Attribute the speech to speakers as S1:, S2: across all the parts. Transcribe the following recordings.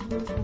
S1: Música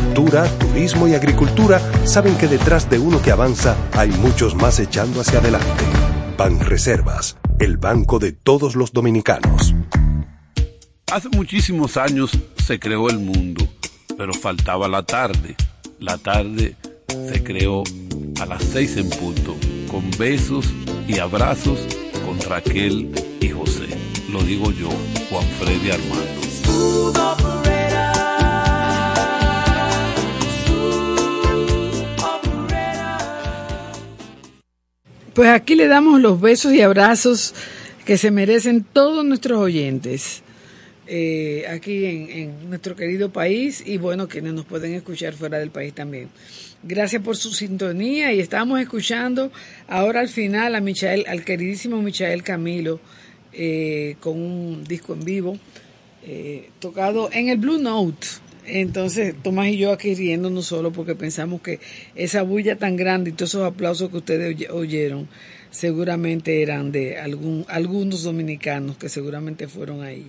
S1: turismo y agricultura saben que detrás de uno que avanza hay muchos más echando hacia adelante. Banreservas, el banco de todos los dominicanos.
S2: Hace muchísimos años se creó el mundo, pero faltaba la tarde. La tarde se creó a las seis en punto, con besos y abrazos con Raquel y José. Lo digo yo, Juan Freddy Armando.
S3: Pues aquí le damos los besos y abrazos que se merecen todos nuestros oyentes. Eh, aquí en, nuestro querido país y bueno, quienes nos pueden escuchar fuera del país también. Gracias por su sintonía y estamos escuchando ahora al final a Michael, al queridísimo Michael Camilo eh, con un disco en vivo eh, tocado en el Blue Note. Entonces, Tomás y yo aquí riéndonos solo porque pensamos que esa bulla tan grande y todos esos aplausos que ustedes oyeron seguramente eran de algún, algunos dominicanos que seguramente fueron ahí.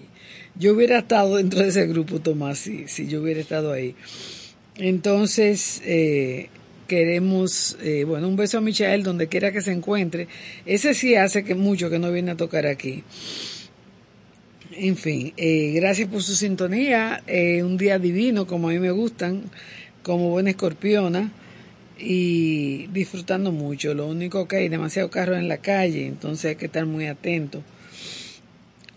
S3: Yo hubiera estado dentro de ese grupo, Tomás, si, si yo hubiera estado ahí. Entonces, eh, queremos, eh, bueno, un beso a Michael donde quiera que se encuentre. Ese sí hace que mucho que no viene a tocar aquí. En fin, eh, gracias por su sintonía. un día divino, como a mí me gustan, como buena escorpiona y disfrutando mucho. Lo único que hay demasiado carro en la calle, entonces hay que estar muy atento.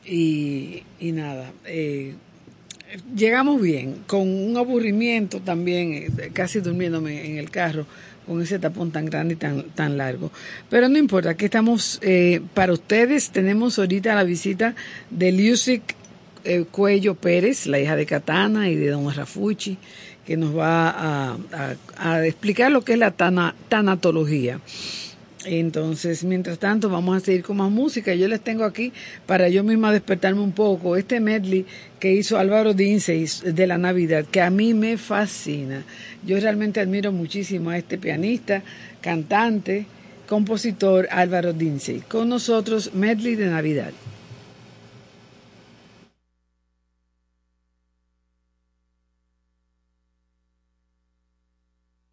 S3: Y, y nada, eh, llegamos bien, con un aburrimiento también, eh, casi durmiéndome en el carro, con ese tapón tan grande y tan, tan largo. Pero no importa, aquí estamos eh, para ustedes. Tenemos ahorita la visita de Lucic Cuello Pérez, la hija de Katana y de Don Rafucci, que nos va a, explicar lo que es la tanatología. Entonces, mientras tanto, vamos a seguir con más música. Yo les tengo aquí para yo misma despertarme un poco este medley que hizo Álvaro Dince de la Navidad, que a mí me fascina. Yo realmente admiro muchísimo a este pianista, cantante, compositor Álvaro Dince. Con nosotros, medley de Navidad.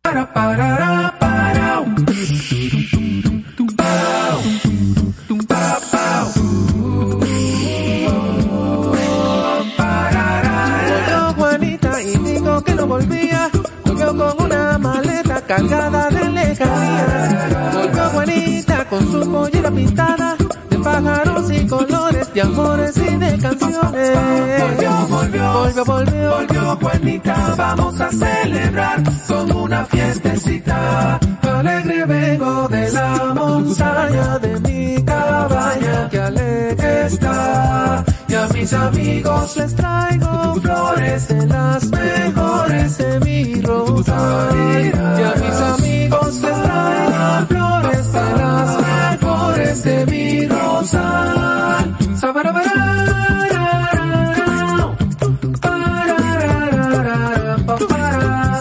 S3: Para, para, para.
S4: Cargada de lejanía. Volvió Juanita con su pollera pintada de pájaros y colores, de amores y de canciones.
S5: Volvió, volvió, volvió, volvió, volvió Juanita, vamos a celebrar con una fiestecita.
S4: Alegre vengo de la montaña de mi cabaña, que alegre está. Y a mis amigos les traigo flores de las mejores de mi rosa. Mejores de mi rosa.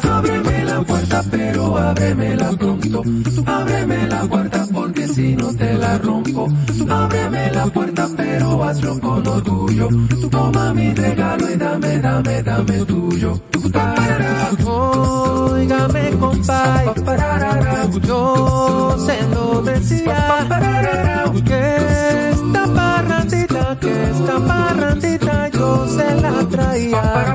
S5: Ábreme la pero ábremela pronto. Ábreme la puerta porque si no te la rompo. Ábreme puerta, pero hazlo con lo tuyo. Toma mi regalo y dame, dame, dame tuyo.
S4: Óigame, compadre, yo se lo decía, que esta parrandita, que esta parrandita yo se la traía.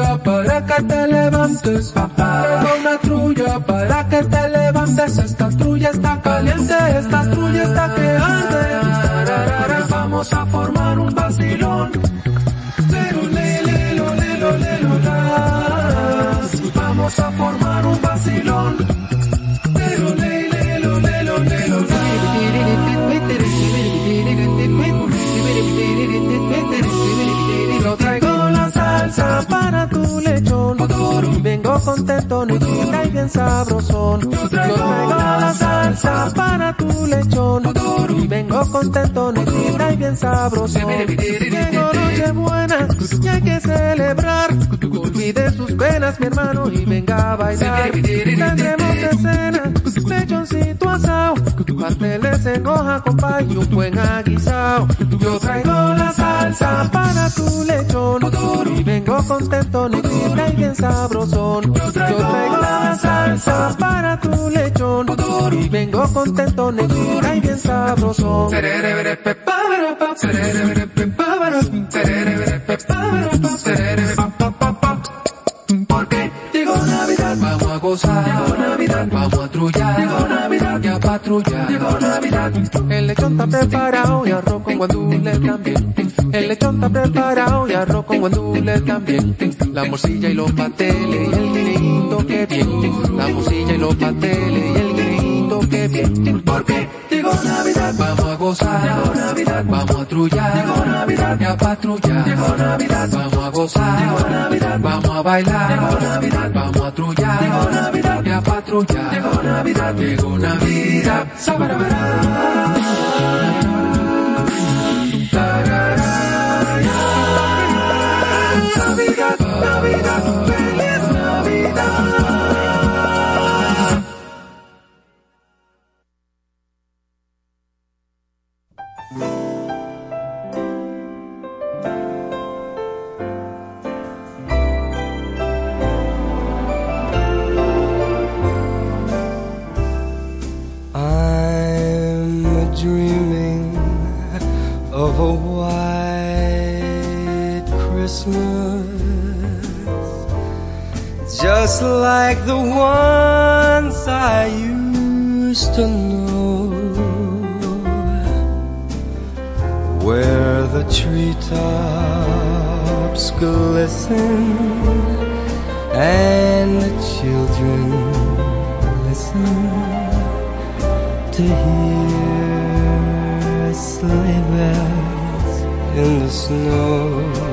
S5: Para que te levantes, Traigo una trulla para que te levantes. Esta trulla está caliente, esta trulla está que. Vamos a formar un vacilón. Vamos a formar un vacilón. Contento, negrita y bien sabrosón. Yo traigo la salsa para tu lechón. Y vengo contento, negrita y bien sabrosón. Tengo noche buena y hay que celebrar. Olvide sus penas, mi hermano, y venga a bailar. Tendremos de cena, lechoncito asado, pasteles en hoja con pay y un buen aguisado. Yo traigo la salsa para tu lechón. Y vengo contento, negrita y bien sabrosón. Yo traigo la salsa para tu lechón. Y vengo contento, negrita y bien sabrosón. Porque llegó Navidad, vamos a gozar. Llegó Navidad, vamos a trullar. Llegó Navidad, Llegó Navidad. El lechón está preparado y arroz con guandule también. El lechón está preparado y arroz con guandule también. La morcilla y los pasteles y el guineíto que bien. La morcilla y los pasteles y el que bien. Porque llegó Navidad, vamos a gozar. Llegó Navidad, vamos a trullar. Llegó Navidad, y a patrullar. Llegó Navidad, vamos a gozar. Llegó Navidad, vamos a bailar. Llegó Navidad, vamos a trullar. Llegó Navidad, y a patrullar. Llegó Navidad, llegó Navidad. Navidad, Navidad, Navidad.
S6: Just like the ones I used to know, where the treetops glisten and the children listen to hear sleigh bells in the snow.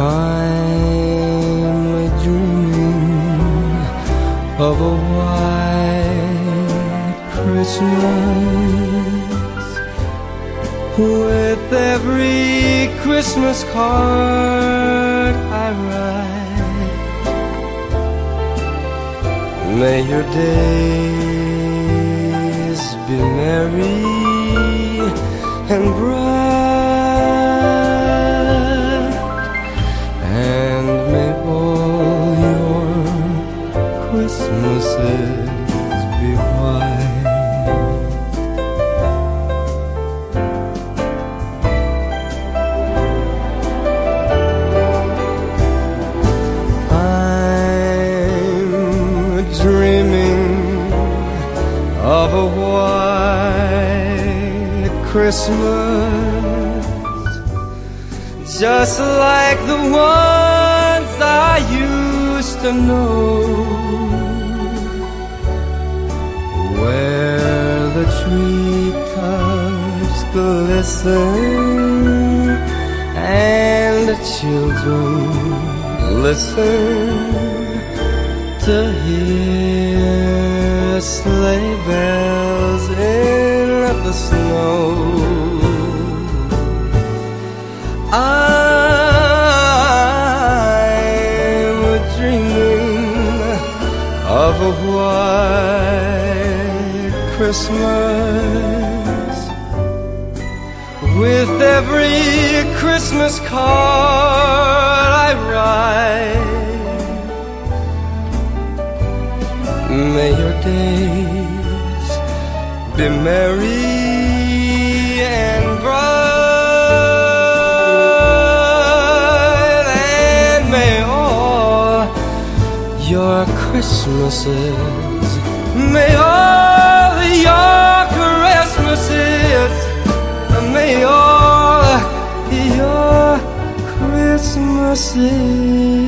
S6: I'm dreaming of a white Christmas with every Christmas card I write. May your days be merry and bright, Christmas, just like the ones I used to know, where the tree treetops glisten and the children listen to hear sleigh Christmas with every Christmas card I write. May your days be merry and bright, and may all your Christmases, may all 碎。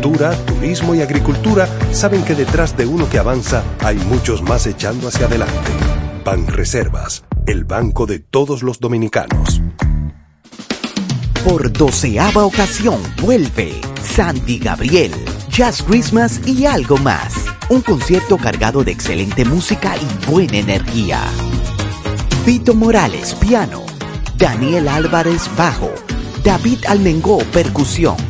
S1: turismo y agricultura saben que detrás de uno que avanza hay muchos más echando hacia adelante. Banreservas, el banco de todos los dominicanos.
S7: Por doceava ocasión vuelve Sandy Gabriel, Jazz Christmas y algo más. Un concierto cargado de excelente música y buena energía. Vito Morales, piano. Daniel Álvarez, bajo. David Almengó, percusión.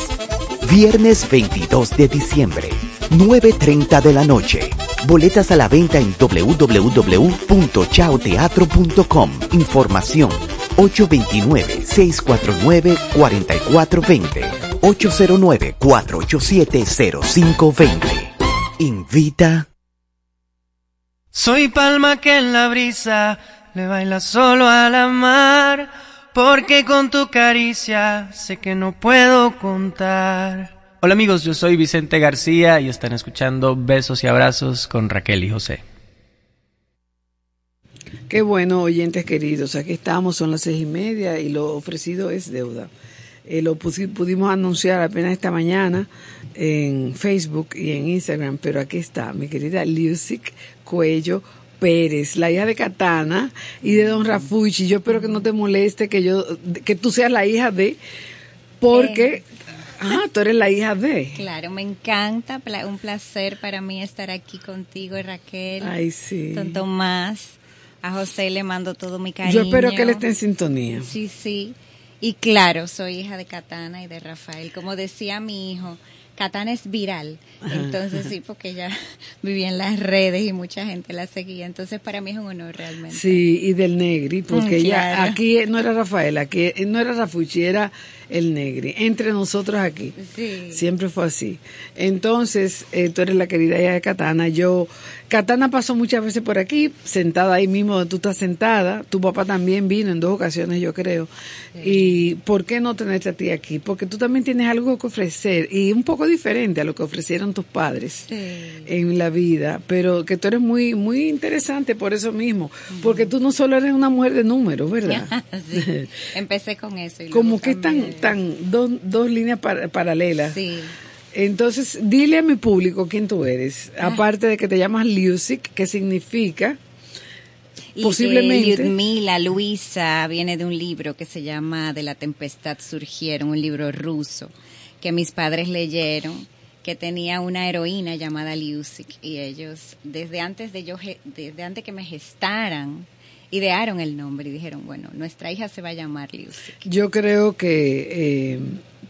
S7: Viernes 22 de diciembre, 9.30 de la noche. Boletas a la venta en www.chaoteatro.com. Información 829-649-4420. 809-487-0520. Invita.
S8: Soy palma que en la brisa le baila solo a la mar, porque con tu caricia sé que no puedo contar. Hola amigos, yo soy Vicente García y están escuchando Besos y Abrazos con Raquel y José.
S3: Qué bueno, oyentes queridos. Aquí estamos, son las seis y media y lo ofrecido es deuda. Eh, lo pudimos anunciar apenas esta mañana en Facebook y en Instagram, pero aquí está mi querida Lucic Cuello Pérez, la hija de Katana y de Don Rafuchi. Yo espero que no te moleste que yo que tú seas la hija de porque Ah, tú eres la hija de.
S9: Claro, me encanta, un placer para mí estar aquí contigo, Raquel.
S3: Ay, sí.
S9: Don Tomás, a José le mando todo mi cariño.
S3: Yo espero que él esté en sintonía.
S9: Sí, sí. Y claro, soy hija de Katana y de Rafael. Como decía mi hijo, Katana es viral. Entonces sí, porque ella vivía en las redes y mucha gente la seguía. Entonces para mí es un honor realmente.
S3: Sí, y del Negri, porque mm, ella aquí no era Rafael, aquí no era Rafuchi, era el Negri. Entre nosotros aquí. Sí. Siempre fue así. Entonces, eh, tú eres la querida hija de Katana. Yo Katana pasó muchas veces por aquí, sentada ahí mismo donde tú estás sentada. Tu papá también vino en dos ocasiones, yo creo. ¿Y por qué no tenerte a ti aquí? Porque tú también tienes algo que ofrecer y un poco diferente a lo que ofrecieron tus padres en la vida, pero que tú eres muy muy interesante por eso mismo, porque tú no solo eres una mujer de números, ¿verdad?
S9: sí. Empecé con eso.
S3: Como que están tan dos, dos líneas paralelas. Sí. Entonces, dile a mi público quién tú eres. Ah. Aparte de que te llamas Lusic, ¿qué significa?
S9: Posiblemente. Eh, Luisa, viene de un libro que se llama De la tempestad surgieron, un libro ruso que mis padres leyeron que tenía una heroína llamada Lusic y ellos desde antes de yo desde antes que me gestaran idearon el nombre y dijeron bueno nuestra hija se va a llamar Lusic.
S3: Yo creo que eh,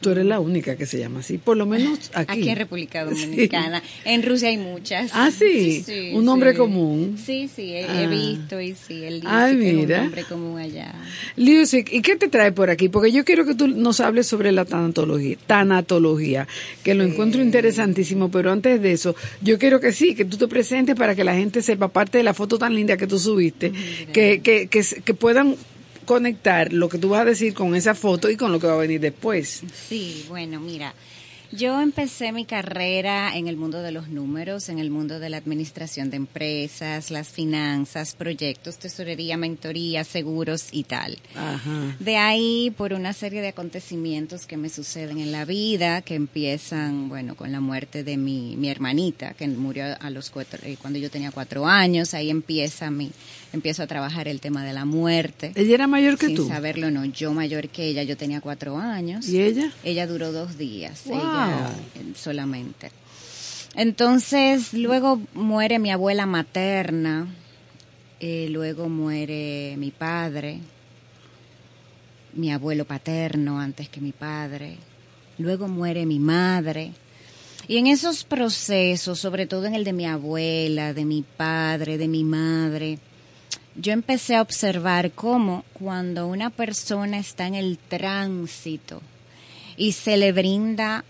S3: Tú eres la única que se llama así, por lo menos aquí.
S9: Aquí en República Dominicana. En Rusia hay muchas.
S3: Ah, sí. un nombre común.
S9: Sí, sí, he, ah. visto y sí, el Ay, mira. un nombre común allá.
S3: Liusic, ¿y qué te trae por aquí? Porque yo quiero que tú nos hables sobre la tanatología, tanatología, que lo encuentro interesantísimo, pero antes de eso, yo quiero que sí, que tú te presentes para que la gente sepa, aparte de la foto tan linda que tú subiste, que, que, que, que puedan conectar lo que tú vas a decir con esa foto y con lo que va a venir después.
S9: Sí, bueno, mira, yo empecé mi carrera en el mundo de los números, en el mundo de la administración de empresas, las finanzas, proyectos, tesorería, mentoría, seguros y tal. De ahí, por una serie de acontecimientos que me suceden en la vida, que empiezan, bueno, con la muerte de mi, mi hermanita, que murió a los cuatro, eh, cuando yo tenía cuatro años, ahí empieza mi, empiezo a trabajar el tema de la muerte.
S3: ¿Ella era mayor que tú?
S9: Sin saberlo, no, yo mayor que ella, yo tenía cuatro años.
S3: ¿Y ella?
S9: Ella duró dos días solamente. Entonces, luego muere mi abuela materna, eh, luego muere mi padre, mi abuelo paterno antes que mi padre, luego muere mi madre. Y en esos procesos, sobre todo en el de mi abuela, de mi padre, de mi madre, yo empecé a observar cómo cuando una persona está en el tránsito y se le brinda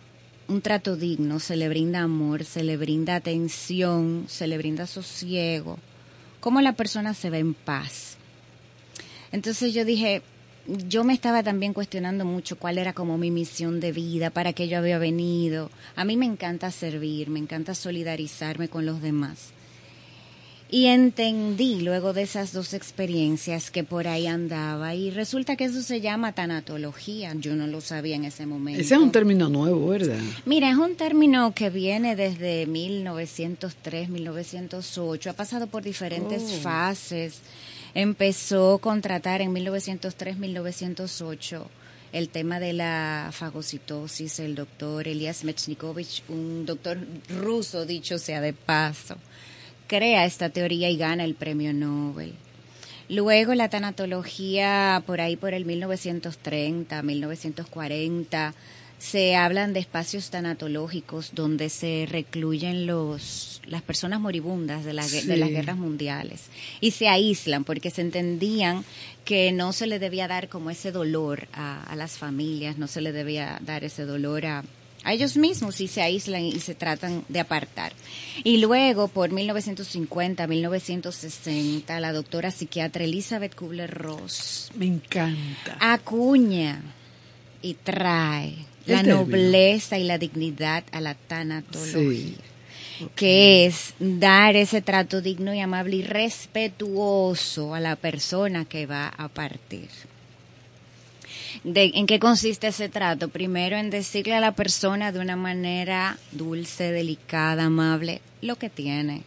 S9: un trato digno, se le brinda amor, se le brinda atención, se le brinda sosiego, cómo la persona se ve en paz. Entonces yo dije, yo me estaba también cuestionando mucho cuál era como mi misión de vida, para qué yo había venido. A mí me encanta servir, me encanta solidarizarme con los demás. Y entendí luego de esas dos experiencias que por ahí andaba y resulta que eso se llama tanatología. Yo no lo sabía en ese momento.
S3: Ese es un término nuevo, ¿verdad?
S9: Mira, es un término que viene desde 1903, 1908. Ha pasado por diferentes
S3: Oh.
S9: fases. Empezó a contratar en 1903, 1908 el tema de la fagocitosis, el doctor Elias Mechnikovich, un doctor ruso, dicho sea de paso, crea esta teoría y gana el premio Nobel. Luego la tanatología, por ahí por el 1930, 1940, se hablan de espacios tanatológicos donde se recluyen los, las personas moribundas de, la de las guerras mundiales y se aíslan porque se entendían que no se le debía dar como ese dolor a, a las familias, no se le debía dar ese dolor a, a ellos mismos y se aíslan y se tratan de apartar. Y luego, por 1950, 1960, la doctora psiquiatra Elizabeth Kubler-Ross
S3: Me encanta.
S9: acuña y trae
S3: El
S9: la
S3: término.
S9: nobleza y la dignidad a la tanatología.
S3: Sí.
S9: que es dar ese trato digno y amable y respetuoso a la persona que va a partir. De, ¿En qué consiste ese trato? Primero en decirle a la persona de una manera dulce, delicada, amable, lo que tiene.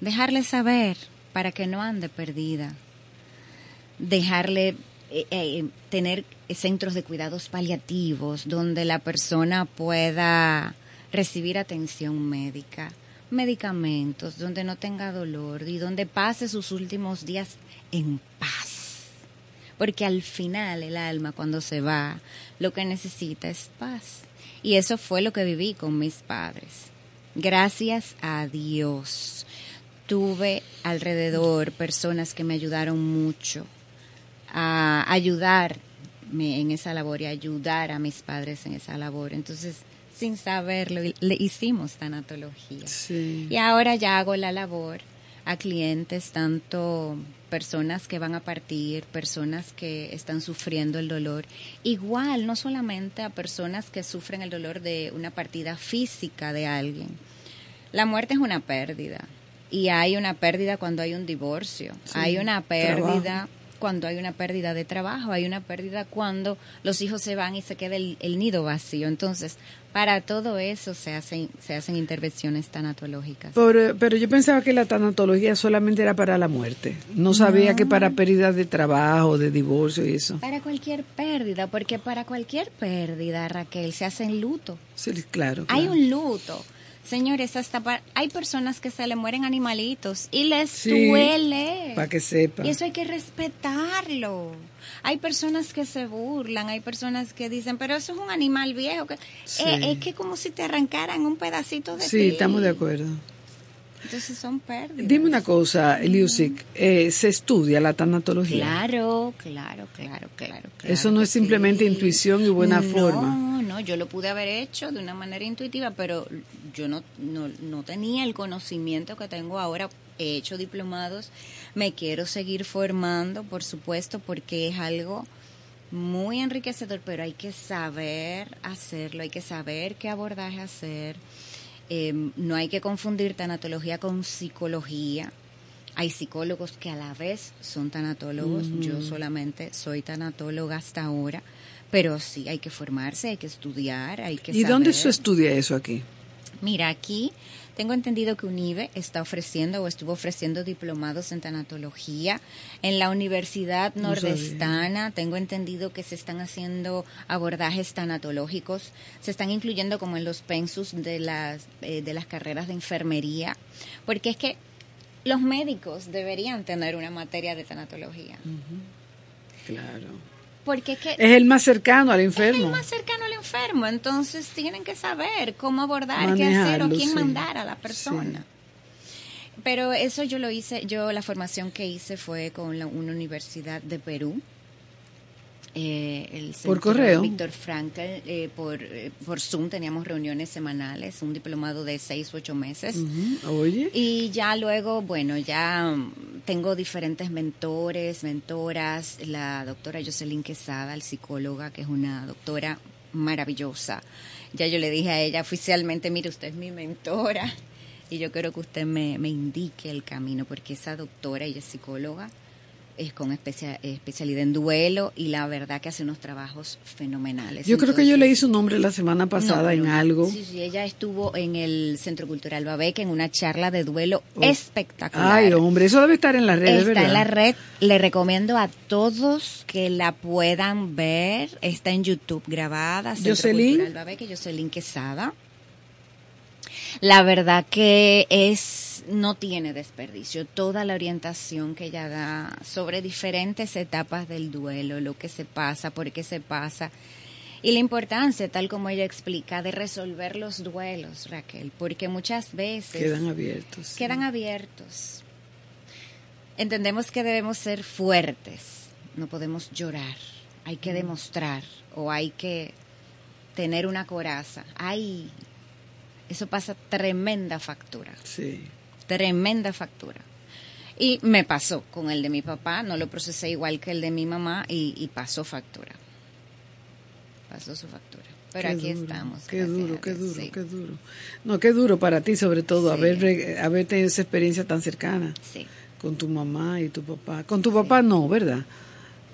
S9: Dejarle saber para que no ande perdida. Dejarle eh, eh, tener centros de cuidados paliativos donde la persona pueda recibir atención médica, medicamentos, donde no tenga dolor y donde pase sus últimos días en paz. Porque al final el alma cuando se va lo que necesita es paz. Y eso fue lo que viví con mis padres. Gracias a Dios tuve alrededor personas que me ayudaron mucho a ayudarme en esa labor y ayudar a mis padres en esa labor. Entonces, sin saberlo, le hicimos tanatología.
S3: Sí.
S9: Y ahora ya hago la labor a clientes, tanto personas que van a partir, personas que están sufriendo el dolor. Igual, no solamente a personas que sufren el dolor de una partida física de alguien. La muerte es una pérdida. Y hay una pérdida cuando hay un divorcio.
S3: Sí,
S9: hay una pérdida
S3: trabajo.
S9: Cuando hay una pérdida de trabajo. Hay una pérdida cuando los hijos se van y se queda el, el nido vacío. Entonces, para todo eso se hacen, se hacen intervenciones tanatológicas.
S3: Por, eh, pero yo pensaba que la tanatología solamente era para la muerte. No sabía que para pérdidas de trabajo, de divorcio y eso.
S9: Para cualquier pérdida, porque para cualquier pérdida, Raquel, se hace en luto.
S3: Sí, claro.
S9: Hay un luto. Señores, hasta pa- hay personas que se le mueren animalitos y les
S3: Sí,
S9: duele.
S3: Para que sepa.
S9: Y eso hay que respetarlo. Hay personas que se burlan, hay personas que dicen, pero eso es un animal viejo. Que...
S3: Sí.
S9: Eh, es que como si te arrancaran un pedacito de
S3: Sí,
S9: ti.
S3: estamos de acuerdo.
S9: Entonces son pérdidas.
S3: Dime una cosa, Eliusic, eh, ¿se estudia la tanatología?
S9: Claro, claro, claro, claro. claro
S3: Eso no es simplemente
S9: sí.
S3: intuición y buena
S9: no,
S3: forma.
S9: No, yo lo pude haber hecho de una manera intuitiva, pero yo no, no, no tenía el conocimiento que tengo ahora. He hecho diplomados, me quiero seguir formando, por supuesto, porque es algo muy enriquecedor, pero hay que saber hacerlo, hay que saber qué abordaje hacer. Eh, no hay que confundir tanatología con psicología. Hay psicólogos que a la vez son tanatólogos. Yo solamente soy tanatóloga hasta ahora. Pero sí, hay que formarse, hay que estudiar, hay que
S3: ¿Y dónde se estudia eso aquí?
S9: Mira, aquí tengo entendido que UNIBE está ofreciendo o estuvo ofreciendo diplomados en tanatología. En la Universidad. Nordestana tengo entendido que se están haciendo abordajes tanatológicos. Se están incluyendo como en los pensus de las, eh, de las carreras de enfermería. Porque es que los médicos deberían tener una materia de tanatología.
S3: Claro.
S9: Porque es que
S3: Es el más cercano al
S9: es
S3: enfermo.
S9: el más cercano al enfermo, entonces tienen que saber cómo abordar, qué hacer o quién
S3: sí.
S9: mandar a la persona. Pero eso yo lo hice, yo la formación que hice fue con la- una universidad de Perú. Eh, el
S3: ¿Por correo?
S9: Víctor Frankl, eh, por, eh, por Zoom teníamos reuniones semanales, un diplomado de seis, ocho meses.
S3: Oye.
S9: Y ya luego, bueno, ya mm, tengo diferentes mentores, mentoras, la doctora Jocelyn Quesada, el psicóloga, que es una doctora maravillosa. Ya yo le dije a ella oficialmente, mire, usted es mi mentora y yo quiero que usted me, me indique el camino, porque esa doctora, ella es psicóloga, es con especia- especialidad en duelo y la verdad que hace unos trabajos fenomenales.
S3: Yo creo que yo
S9: Entonces-
S3: leí su nombre la semana pasada
S9: no,
S3: en algo.
S9: Sí, sí, ella estuvo en el Centro Cultural Babeque en una charla de duelo espectacular.
S3: Ay, hombre, eso debe estar en las redes,
S9: Está
S3: ¿verdad?
S9: en la red. Le recomiendo a todos que la puedan ver. Está en YouTube grabada. Centro
S3: Jocelyn.
S9: Cultural Babeque, Jocelyn Quesada. La verdad que es no tiene desperdicio. Toda la orientación que ella da sobre diferentes etapas del duelo, lo que se pasa, por qué se pasa. Y la importancia, tal como ella explica, de resolver los duelos, Raquel, porque muchas veces
S3: Quedan abiertos. sí.
S9: quedan abiertos. Entendemos que debemos ser fuertes, no podemos llorar, hay que demostrar o hay que tener una coraza. Ay, eso pasa tremenda factura,
S3: Sí.
S9: Tremenda factura. Y me pasó con el de mi papá, no lo procesé igual que el de mi mamá y, y pasó factura. Pasó su factura. Pero
S3: Qué
S9: aquí
S3: duro,
S9: estamos.
S3: Qué duro, qué duro,
S9: sí.
S3: qué duro. No, qué duro para ti, sobre todo,
S9: Sí.
S3: haber, haber tenido esa experiencia tan cercana
S9: Sí.
S3: con tu mamá y tu papá. Con tu papá no, ¿verdad?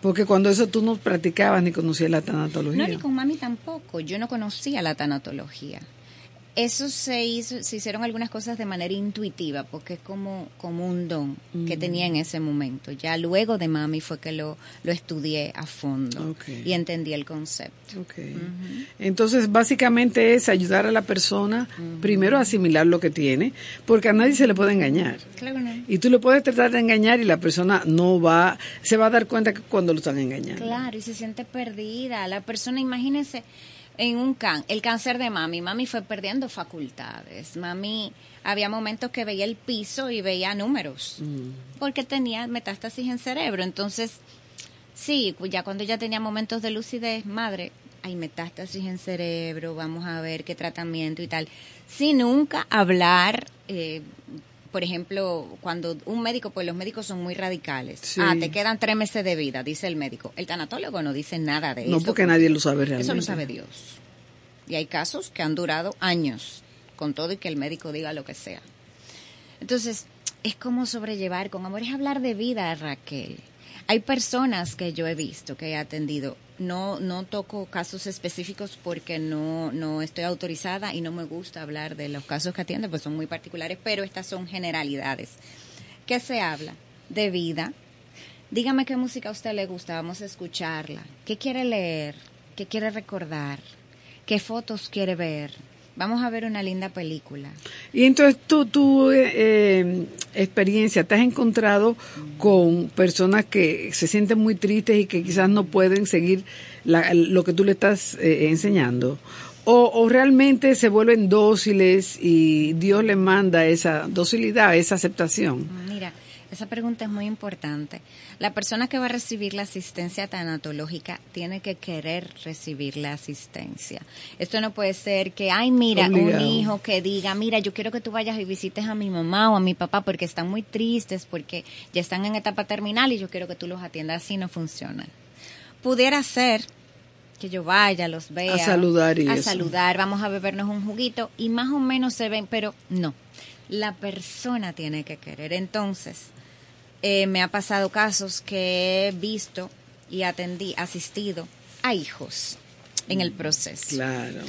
S3: Porque cuando eso tú no practicabas ni conocías la tanatología.
S9: No, ni con mami tampoco. Yo no conocía la tanatología. Eso se hizo, se hicieron algunas cosas de manera intuitiva, porque es como, como un don que tenía en ese momento. Ya luego de mami fue que lo, lo estudié a fondo y entendí el concepto.
S3: Entonces, básicamente es ayudar a la persona primero a asimilar lo que tiene, porque a nadie se le puede engañar.
S9: Claro, no.
S3: Y tú le puedes tratar de engañar y la persona no va, se va a dar cuenta que cuando lo están engañando.
S9: Claro, y se siente perdida. La persona, imagínense, en un can, el cáncer de mami, mami fue perdiendo facultades. Mami, había momentos que veía el piso y veía números, porque tenía metástasis en cerebro. Entonces, sí, ya cuando ya tenía momentos de lucidez, madre, hay metástasis en cerebro, vamos a ver qué tratamiento y tal. Sin nunca hablar, eh, por ejemplo, cuando un médico, pues los médicos son muy radicales.
S3: Sí.
S9: Ah, te quedan tres meses de vida, dice el médico. El tanatólogo no dice nada de
S3: No,
S9: eso.
S3: porque nadie lo sabe realmente.
S9: Eso lo sabe Dios. Y hay casos que han durado años, con todo y que el médico diga lo que sea. Entonces, es como sobrellevar con amor, es hablar de vida, Raquel. Hay personas que yo he visto, que he atendido, no, no toco casos específicos porque no, no estoy autorizada y no me gusta hablar de los casos que atiendo, pues son muy particulares, pero estas son generalidades. ¿Qué se habla? De vida. Dígame qué música a usted le gusta, vamos a escucharla. ¿Qué quiere leer? ¿Qué quiere recordar? ¿Qué fotos quiere ver? Vamos a ver una linda película.
S3: Y entonces tú, tu eh, eh, experiencia, ¿te has encontrado con personas que se sienten muy tristes y que quizás no pueden seguir la- lo que tú le estás eh, enseñando? O, ¿O realmente se vuelven dóciles y Dios les manda esa docilidad, esa aceptación?
S9: Mira, esa pregunta es muy importante. La persona que va a recibir la asistencia tanatológica tiene que querer recibir la asistencia. Esto no puede ser que, ay, mira,
S3: Obligado.
S9: un hijo que diga, mira, yo quiero que tú vayas y visites a mi mamá o a mi papá porque están muy tristes, porque ya están en etapa terminal y yo quiero que tú los atiendas. Así no funciona. Pudiera ser que yo vaya, los vea.
S3: A saludar y
S9: A
S3: eso.
S9: saludar, vamos a bebernos un juguito y más o menos se ven, pero no. La persona tiene que querer. Entonces, eh, me ha pasado casos que he visto y atendí, asistido a hijos en el proceso.
S3: Claro.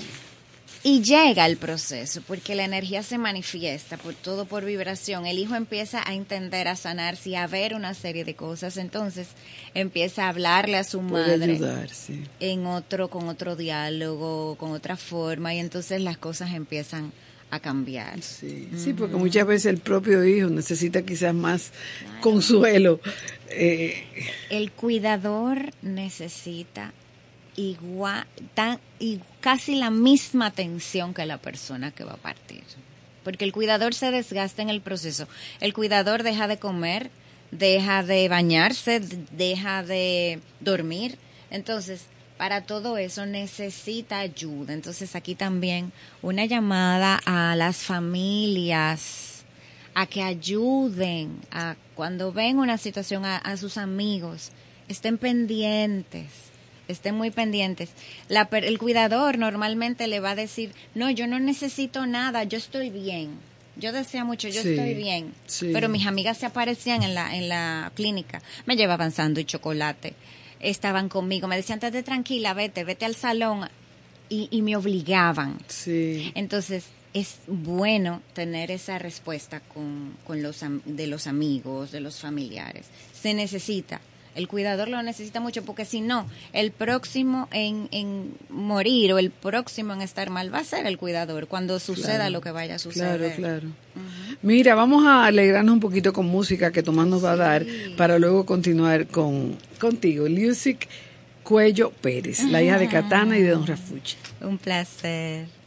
S9: Y llega el proceso, porque la energía se manifiesta por todo por vibración. El hijo empieza a entender, a sanarse y a ver una serie de cosas. Entonces empieza a hablarle a su
S3: Puede
S9: madre
S3: ayudar, sí.
S9: en otro, con otro diálogo, con otra forma, y entonces las cosas empiezan a cambiar.
S3: Sí, sí, porque muchas veces el propio hijo necesita quizás más consuelo. Eh,
S9: El cuidador necesita igual, tan, y casi la misma atención que la persona que va a partir. Porque el cuidador se desgasta en el proceso. El cuidador deja de comer, deja de bañarse, deja de dormir. Entonces, para todo eso necesita ayuda. Entonces, aquí también una llamada a las familias a que ayuden a cuando ven una situación a, a sus amigos, estén pendientes, estén muy pendientes. La, el cuidador normalmente le va a decir, no, yo no necesito nada, yo estoy bien. Yo decía mucho, yo
S3: Sí,
S9: estoy bien.
S3: sí.
S9: Pero mis amigas se aparecían en la, en la clínica, me llevaban sándwich y chocolate, estaban conmigo, me decían, estate tranquila, vete, vete al salón. Y, y me obligaban.
S3: Sí.
S9: Entonces, es bueno tener esa respuesta con, con los, de los amigos, de los familiares. Se necesita. El cuidador lo necesita mucho porque si no, el próximo en, en morir o el próximo en estar mal va a ser el cuidador cuando suceda
S3: Claro.
S9: lo que vaya a suceder.
S3: Claro, claro. Mira, vamos a alegrarnos un poquito con música que Tomás nos va a dar para luego continuar con contigo. Music Cuello Pérez, la hija de Katana y de Don Rafuchi.
S9: Un placer.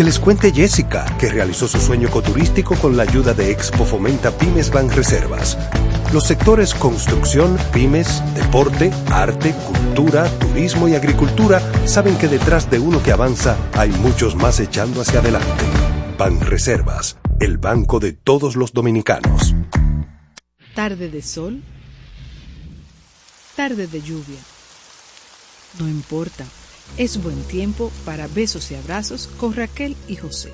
S1: Que les cuente Jessica, que realizó su sueño ecoturístico con la ayuda de Expo Fomenta Pymes Banreservas. Los sectores construcción, pymes, deporte, arte, cultura, turismo y agricultura saben que detrás de uno que avanza hay muchos más echando hacia adelante. Banreservas, el banco de todos los dominicanos.
S10: Tarde de sol, tarde de lluvia. No importa, es buen tiempo para besos y abrazos con Raquel y José.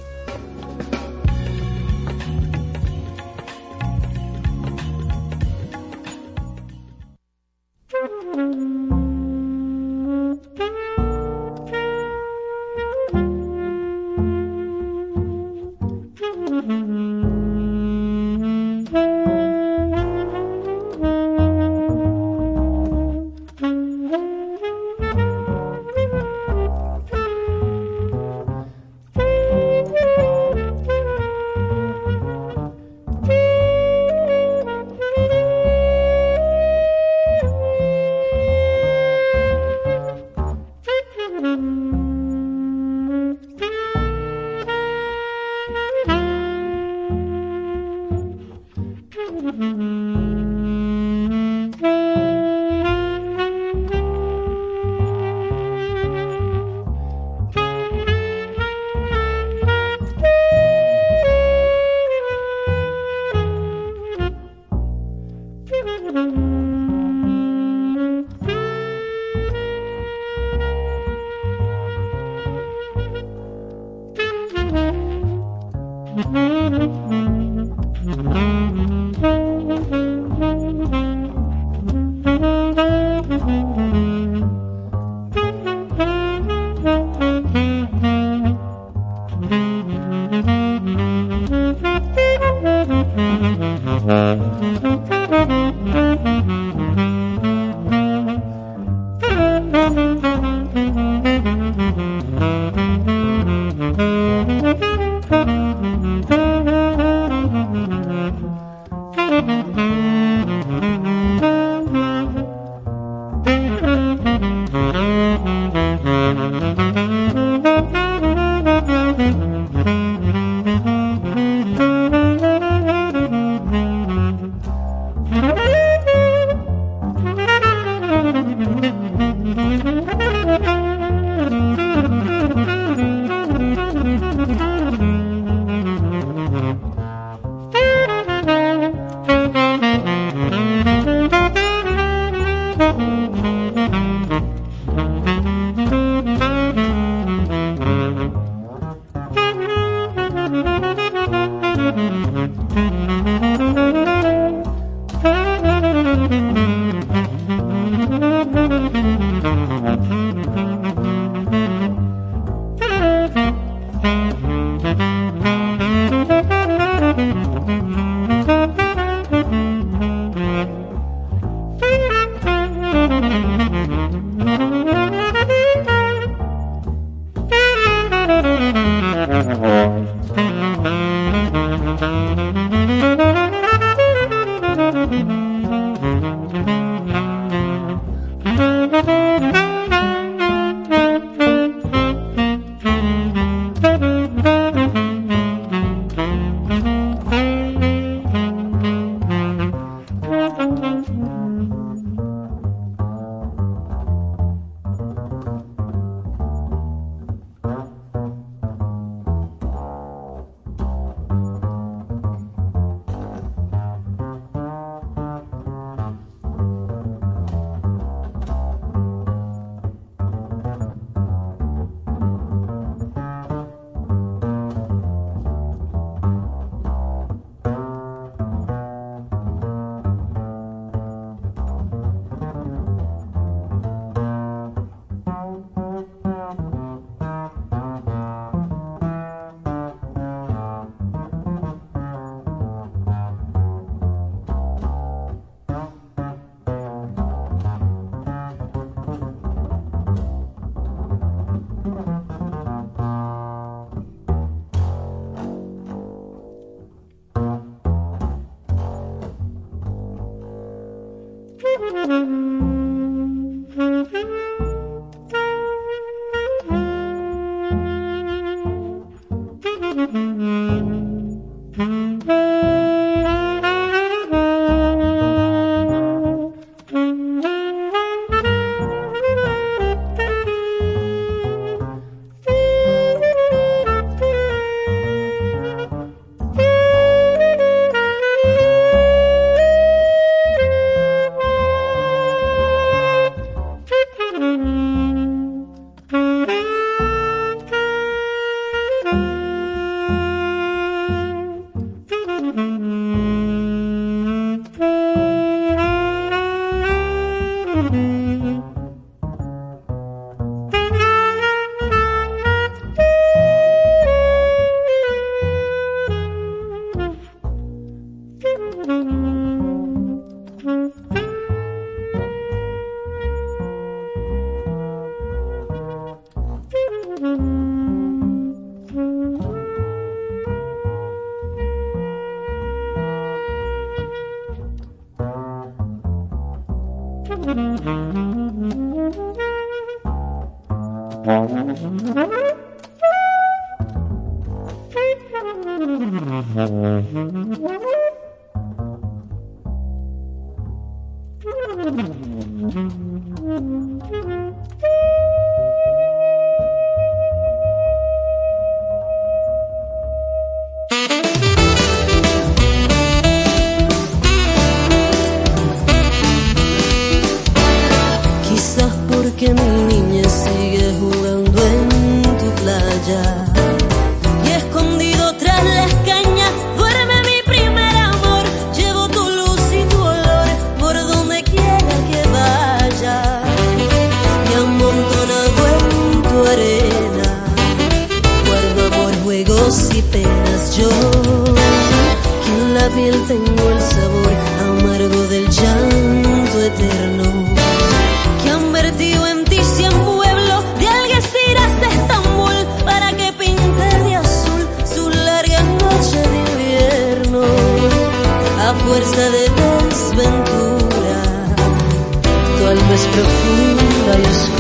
S11: Hasta el agua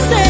S11: profunda.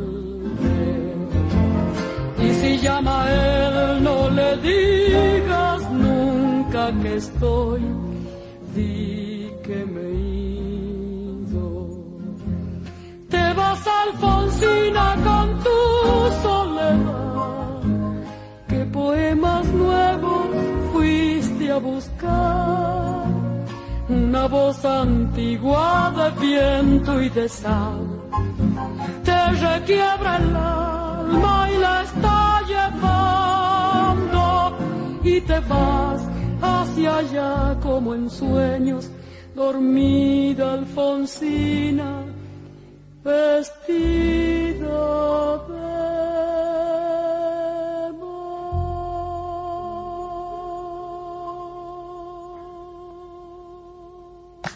S12: Si llama él, no le digas nunca que estoy, di que me ido. Te vas Alfonsina con tu soledad, que poemas nuevos fuiste a buscar. Una voz antigua de viento y de sal. Te requiebra el alma y la está llevando y te vas hacia allá como en sueños, dormida Alfonsina, vestida de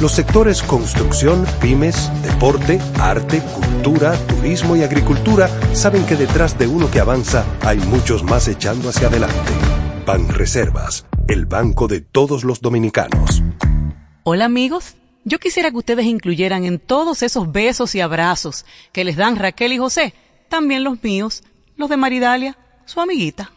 S1: Los sectores construcción, pymes, deporte, arte, cultura, turismo y agricultura saben que detrás de uno que avanza hay muchos más echando hacia adelante. Banreservas, el banco de todos los dominicanos.
S13: Hola amigos, yo quisiera que ustedes incluyeran en todos esos besos y abrazos que les dan Raquel y José, también los míos, los de Maridalia, su amiguita.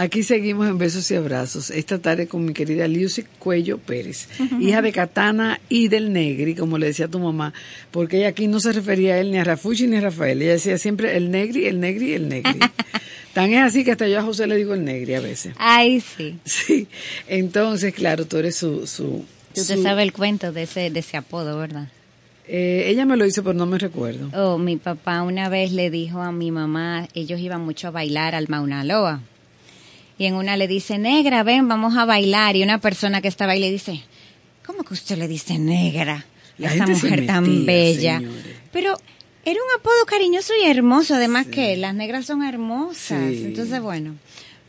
S3: Aquí seguimos en besos y abrazos. Esta tarde con mi querida Lucy Cuello Pérez, hija de Katana y del Negri, como le decía tu mamá, porque ella aquí no se refería a él ni a Rafuchi ni a Rafael. Ella decía siempre el Negri, el Negri, el Negri. Tan es así que hasta yo a José le digo el negri a veces.
S9: Ay, sí.
S3: Sí. Entonces, claro, tú eres su... su
S9: Tú te
S3: su-
S9: sabes el cuento de ese, de ese apodo, ¿verdad?
S3: Eh, ella me lo hizo, pero no me recuerdo.
S9: Oh, mi papá una vez le dijo a mi mamá, ellos iban mucho a bailar al Mauna Loa. Y en una le dice, negra, ven, vamos a bailar. Y una persona que estaba ahí le dice, ¿cómo que usted le dice negra?
S3: La
S9: a esa
S3: gente se
S9: mujer tan bella.
S3: señores.
S9: Pero era un apodo cariñoso y hermoso, además que las negras son hermosas.
S3: Sí.
S9: Entonces, bueno,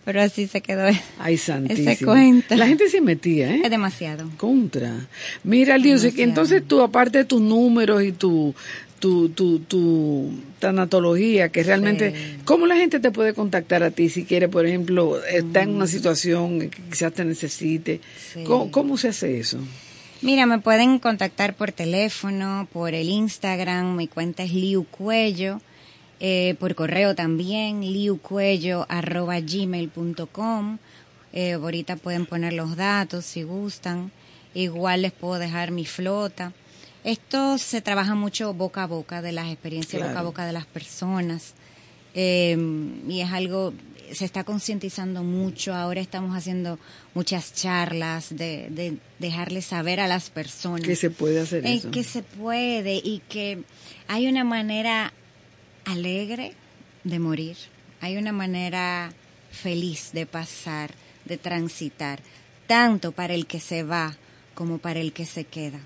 S9: pero así se quedó
S3: Ay, santísimo.
S9: ese cuento.
S3: La gente se metía, ¿eh?
S9: Es demasiado.
S3: Contra. Mira, que entonces tú, aparte de tus números y tu, tu, tu, tu tanatología, que realmente, ¿cómo la gente te puede contactar a ti si quiere, por ejemplo, está en una situación que quizás te necesite?
S9: Sí.
S3: ¿Cómo, cómo se hace eso?
S9: Mira, me pueden contactar por teléfono, por el Instagram, mi cuenta es Liu Cuello, eh, por correo también, liucuello arroba gmail.com. Eh, ahorita pueden poner los datos si gustan. Igual les puedo dejar mi flota. Esto se trabaja mucho boca a boca, de las experiencias
S14: Claro.
S9: boca a boca de las personas. Eh, y es algo, se está concientizando mucho. Ahora estamos haciendo muchas charlas de, de dejarles saber a las personas
S3: Que se puede hacer
S9: eh,
S3: eso.
S9: que se puede y que hay una manera alegre de morir, hay una manera feliz de pasar, de transitar, tanto para el que se va como para el que se queda.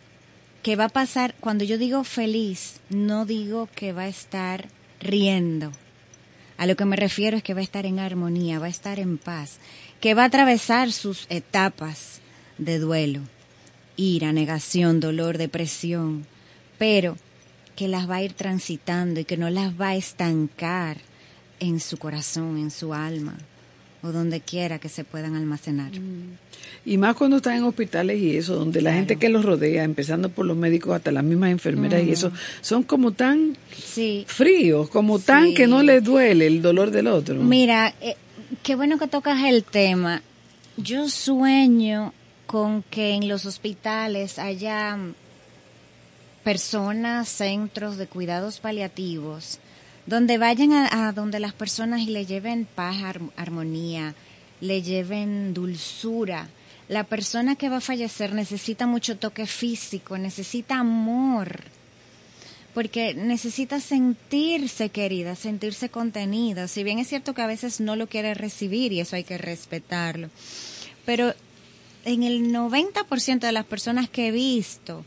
S9: Que va a pasar, cuando yo digo feliz, no digo que va a estar riendo. A lo que me refiero es que va a estar en armonía, va a estar en paz, que va a atravesar sus etapas de duelo, ira, negación, dolor, depresión, pero que las va a ir transitando y que no las va a estancar en su corazón, en su alma o donde quiera que se puedan almacenar.
S3: Y más cuando están en hospitales y eso, donde la gente que los rodea, empezando por los médicos hasta las mismas enfermeras y eso, son como tan
S9: Sí.
S3: fríos, como tan que no les duele el dolor del otro.
S9: Mira, eh, qué bueno que tocas el tema. Yo sueño con que en los hospitales haya mm, personas, centros de cuidados paliativos, donde vayan a, a donde las personas y le lleven paz, ar- armonía, le lleven dulzura. La persona que va a fallecer necesita mucho toque físico, necesita amor, porque necesita sentirse querida, sentirse contenida. Si bien es cierto que a veces no lo quiere recibir y eso hay que respetarlo, pero en el 90% de las personas que he visto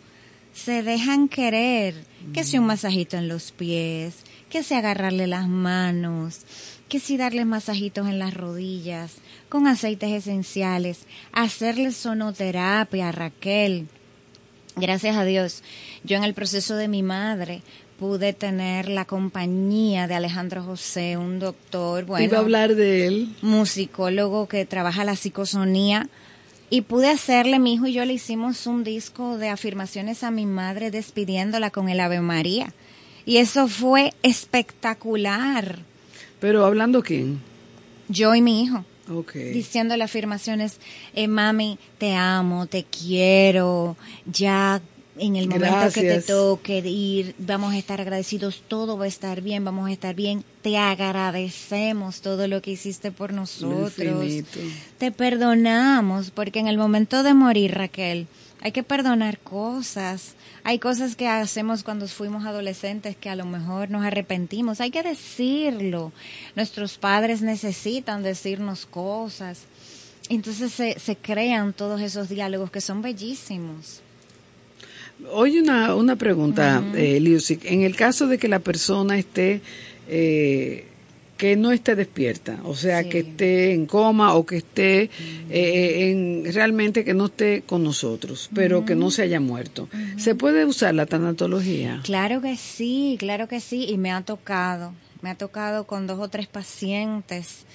S9: se dejan querer, que si un masajito en los pies, que si agarrarle las manos, que si darle masajitos en las rodillas, con aceites esenciales, hacerle sonoterapia a Raquel. Gracias a Dios, yo en el proceso de mi madre pude tener la compañía de Alejandro José, un doctor, bueno,
S3: Iba a hablar de él.
S9: musicólogo que trabaja la psicosonía y pude hacerle, mi hijo y yo le hicimos un disco de afirmaciones a mi madre despidiéndola con el Ave María. Y eso fue espectacular.
S3: Pero hablando quién?
S9: Yo y mi hijo.
S3: Ok.
S9: Diciéndole afirmaciones, eh, mami, te amo, te quiero, ya en el momento que te toque ir, vamos a estar agradecidos, todo va a estar bien, vamos a estar bien, te agradecemos todo lo que hiciste por nosotros, te perdonamos, porque en el momento de morir, Raquel, hay que perdonar cosas. Hay cosas que hacemos cuando fuimos adolescentes que a lo mejor nos arrepentimos. Hay que decirlo. Nuestros padres necesitan decirnos cosas. Entonces se, se crean todos esos diálogos que son bellísimos.
S3: Oye, una, una pregunta, eh, Liusic. En el caso de que la persona esté, eh, que no esté despierta, o sea, que esté en coma o que esté eh, en realmente que no esté con nosotros, pero que no se haya muerto, ¿se puede usar la tanatología?
S9: Claro que sí, claro que sí, y me ha tocado, me ha tocado con dos o tres pacientes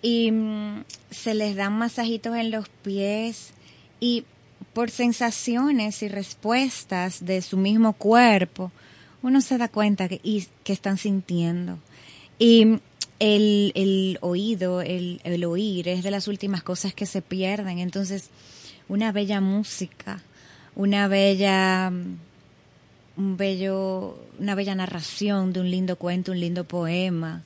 S9: y mm, se les dan masajitos en los pies y por sensaciones y respuestas de su mismo cuerpo, uno se da cuenta que, y, que están sintiendo. Y el, el oído, el, el oír es de las últimas cosas que se pierden. Entonces, una bella música, una bella mm, un bello, una bella narración de un lindo cuento, un lindo poema,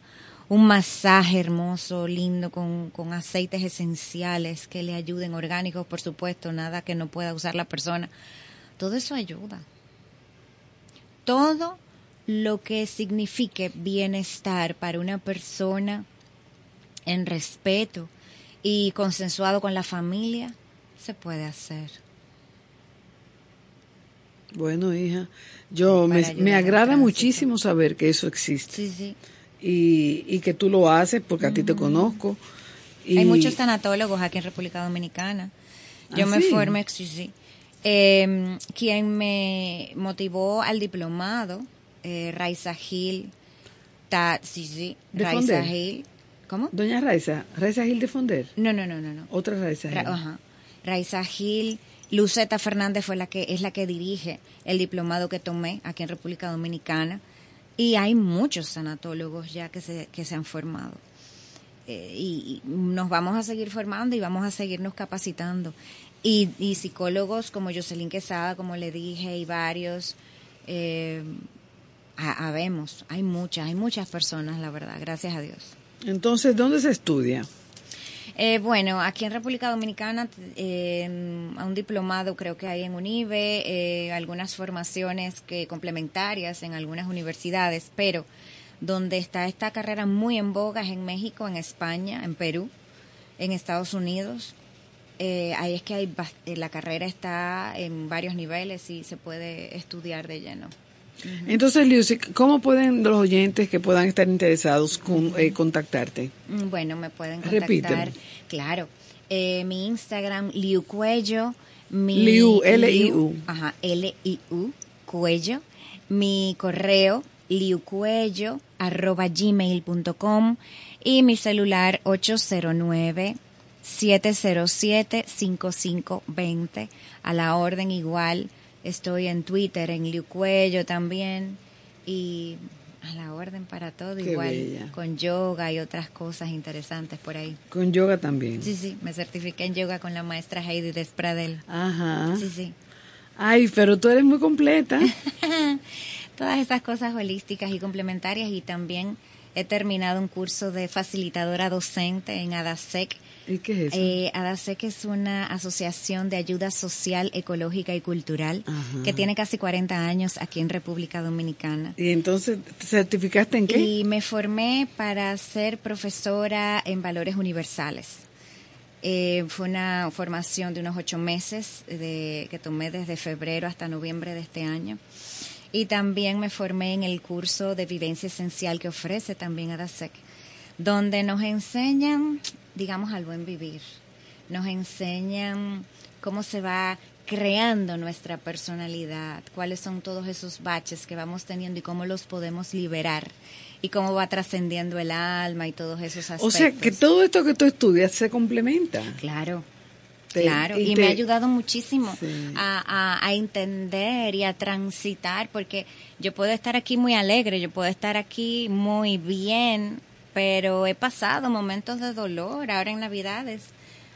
S9: un masaje hermoso, lindo, con, con aceites esenciales que le ayuden, orgánicos, por supuesto, nada que no pueda usar la persona. Todo eso ayuda. Todo lo que signifique bienestar para una persona en respeto y consensuado con la familia, se puede hacer.
S3: Bueno, hija, yo me, me agrada muchísimo saber que eso existe.
S9: Sí, sí.
S3: Y, y que tú lo haces porque a ti te conozco. Y,
S9: Hay muchos tanatólogos aquí en República Dominicana. Yo
S3: ¿Ah,
S9: me
S3: sí?
S9: formé, sí, sí. Eh, quien me motivó al diplomado, eh, Raiza Gil, ta, sí, sí,
S3: ¿De
S9: Raiza
S3: Fonder?
S9: Gil. ¿Cómo?
S3: Doña Raiza, Raiza Gil de Fonder.
S9: No, no, no, no, no.
S3: Otra Raiza Gil.
S9: Ra- ajá. Raiza Gil, Luceta Fernández fue la que es la que dirige el diplomado que tomé aquí en República Dominicana y hay muchos sanatólogos ya que se que se han formado. Eh, y, y nos vamos a seguir formando y vamos a seguirnos capacitando. Y, y psicólogos como Jocelyn Quesada, como le dije, y varios, eh, habemos, hay muchas, hay muchas personas, la verdad, gracias a Dios.
S3: Entonces, ¿dónde se estudia?
S9: Eh, bueno, aquí en República Dominicana, eh, a un diplomado creo que hay en UNIBE, eh, algunas formaciones que complementarias en algunas universidades, pero donde está esta carrera muy en boga es en México, en España, en Perú, en Estados Unidos. Eh, ahí es que hay eh, la carrera está en varios niveles y se puede estudiar de lleno.
S3: Entonces, Lucy, ¿cómo pueden los oyentes que puedan estar interesados con, eh, contactarte?
S9: Mm, Bueno, me pueden contactar. Claro. Eh, mi Instagram, Liu Cuello. Mi,
S3: Liu, L-I-U.
S9: Ajá, L-I-U, Cuello. Mi correo, liucuello, arroba gmail.com. Y mi celular, 809-707-5520. A la orden igual. Estoy en Twitter, en Liu Cuello también. Y a la orden para todo
S3: Qué
S9: igual.
S3: bella.
S9: Con yoga y otras cosas interesantes por ahí.
S3: Con yoga también.
S9: Sí, sí, me certifiqué en yoga con la maestra Heidi Despradel.
S3: Ajá.
S9: Sí, sí.
S3: Ay, pero tú eres muy completa.
S9: Todas estas cosas holísticas y complementarias y también he terminado un curso de facilitadora docente en ADASEC.
S3: ¿Y qué es eso?
S9: Eh, ADASEC es una asociación de ayuda social, ecológica y cultural
S3: Ajá.
S9: que tiene casi 40 años aquí en República Dominicana.
S3: y entonces, ¿te certificaste en qué?
S9: Y me formé para ser profesora en valores universales. Eh, fue una formación de unos ocho meses de, que tomé desde febrero hasta noviembre de este año. Y también me formé en el curso de vivencia esencial que ofrece también ADASEC, donde nos enseñan, digamos, al buen vivir. Nos enseñan cómo se va creando nuestra personalidad, cuáles son todos esos baches que vamos teniendo y cómo los podemos liberar y cómo va trascendiendo el alma y todos esos aspectos.
S3: O sea, que todo esto que tú estudias se complementa.
S9: Claro.
S3: Te-
S9: claro, y,
S3: te-
S9: me ha ayudado muchísimo
S3: Sí.
S9: a, a- a entender y a transitar, porque yo puedo estar aquí muy alegre, yo puedo estar aquí muy bien, pero he pasado momentos de dolor ahora en Navidades.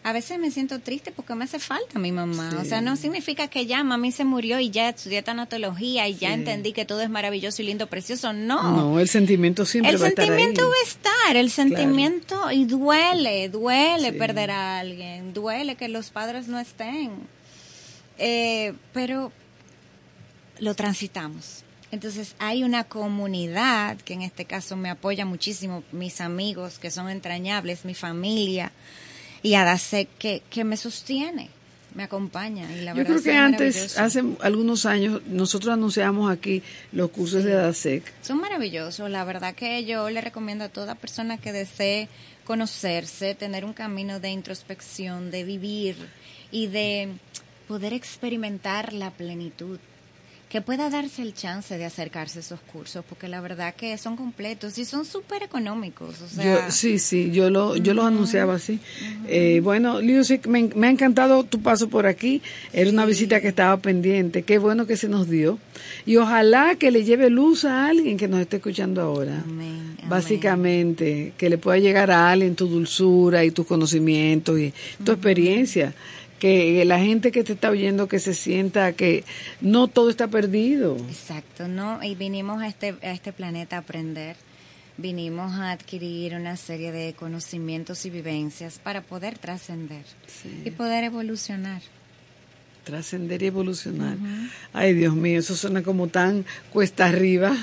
S9: A veces me siento triste porque me hace falta mi mamá. O sea, no significa que ya mami se murió y ya estudié tanatología y ya entendí que todo es maravilloso y lindo, precioso. No.
S3: No, el sentimiento siempre
S9: El
S3: va a estar ahí.
S9: sentimiento va a estar, el sentimiento, y duele, duele
S3: Sí.
S9: perder a alguien, duele que los padres no estén. Eh, pero lo transitamos. Entonces hay una comunidad que en este caso me apoya muchísimo, mis amigos que son entrañables, mi familia, y Adasec que, que me sostiene, me acompaña. Y la
S3: Yo
S9: verdad
S3: creo
S9: es
S3: que
S9: es
S3: antes, hace algunos años, nosotros anunciamos aquí los cursos de ADASEC.
S9: Son maravillosos, la verdad que yo le recomiendo a toda persona que desee conocerse, tener un camino de introspección, de vivir y de poder experimentar la plenitud, que pueda darse el chance de acercarse a esos cursos, porque la verdad que son completos y son súper económicos. O sea,
S3: Yo, sí, sí, yo lo, yo los anunciaba así. Eh, bueno, Liusic, me, me ha encantado tu paso por aquí. Era una visita que estaba pendiente. Qué bueno que se nos dio. Y ojalá que le lleve luz a alguien que nos esté escuchando ahora.
S9: Amén, amén.
S3: Básicamente, que le pueda llegar a alguien tu dulzura y tus conocimientos y tu experiencia. Que la gente que te está oyendo que se sienta que no todo está perdido.
S9: Exacto, ¿no? Y vinimos a este, a este planeta a aprender, vinimos a adquirir una serie de conocimientos y vivencias para poder trascender y poder evolucionar.
S3: Trascender y evolucionar. Ay, Dios mío, eso suena como tan cuesta arriba.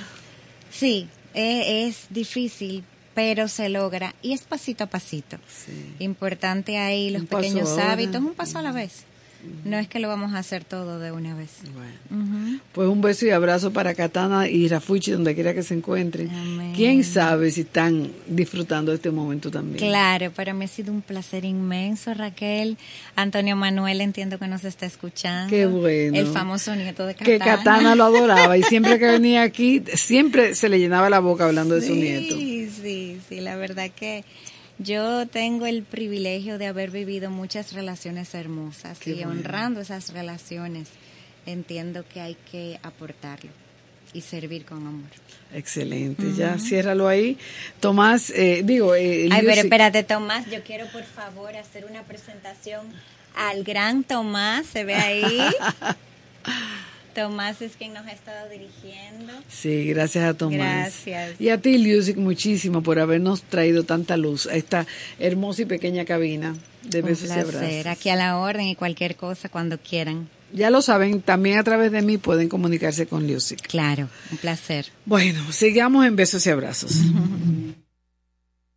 S9: Sí, e- es, difícil, pero se logra y es pasito a pasito. Importante ahí los
S3: Un
S9: pequeños hábitos, un paso a la vez. No es que lo vamos a hacer todo de una vez. Ujú.
S3: Pues un beso y abrazo para Katana y Rafuchi, donde quiera que se encuentren. ¿Quién sabe si están disfrutando de este momento también?
S9: Claro, para mí ha sido un placer inmenso, Raquel. Antonio Manuel entiendo que nos está escuchando.
S3: Qué bueno.
S9: El famoso nieto de Katana.
S3: Que Katana lo adoraba y siempre que venía aquí, siempre se le llenaba la boca hablando de su nieto.
S9: Sí, sí, sí, la verdad que yo tengo el privilegio de haber vivido muchas relaciones hermosas
S3: Qué
S9: y
S3: bueno.
S9: honrando esas relaciones entiendo que hay que aportarlo y servir con amor.
S3: Excelente, ya ciérralo ahí. Tomás, eh, digo, eh,
S9: Ay, pero espérate, Tomás, yo quiero por favor hacer una presentación al gran Tomás, ¿se ve ahí? Tomás es quien nos ha estado dirigiendo.
S3: Sí, gracias a Tomás.
S9: Gracias.
S3: Y a ti, Lucy, muchísimo por habernos traído tanta luz a esta hermosa y pequeña cabina de
S9: Un
S3: besos y
S9: placer,
S3: abrazos.
S9: aquí a la orden y cualquier cosa cuando quieran.
S3: Ya lo saben, también a través de mí pueden comunicarse con Lucy.
S9: Claro, un placer.
S3: Bueno, sigamos en besos y abrazos.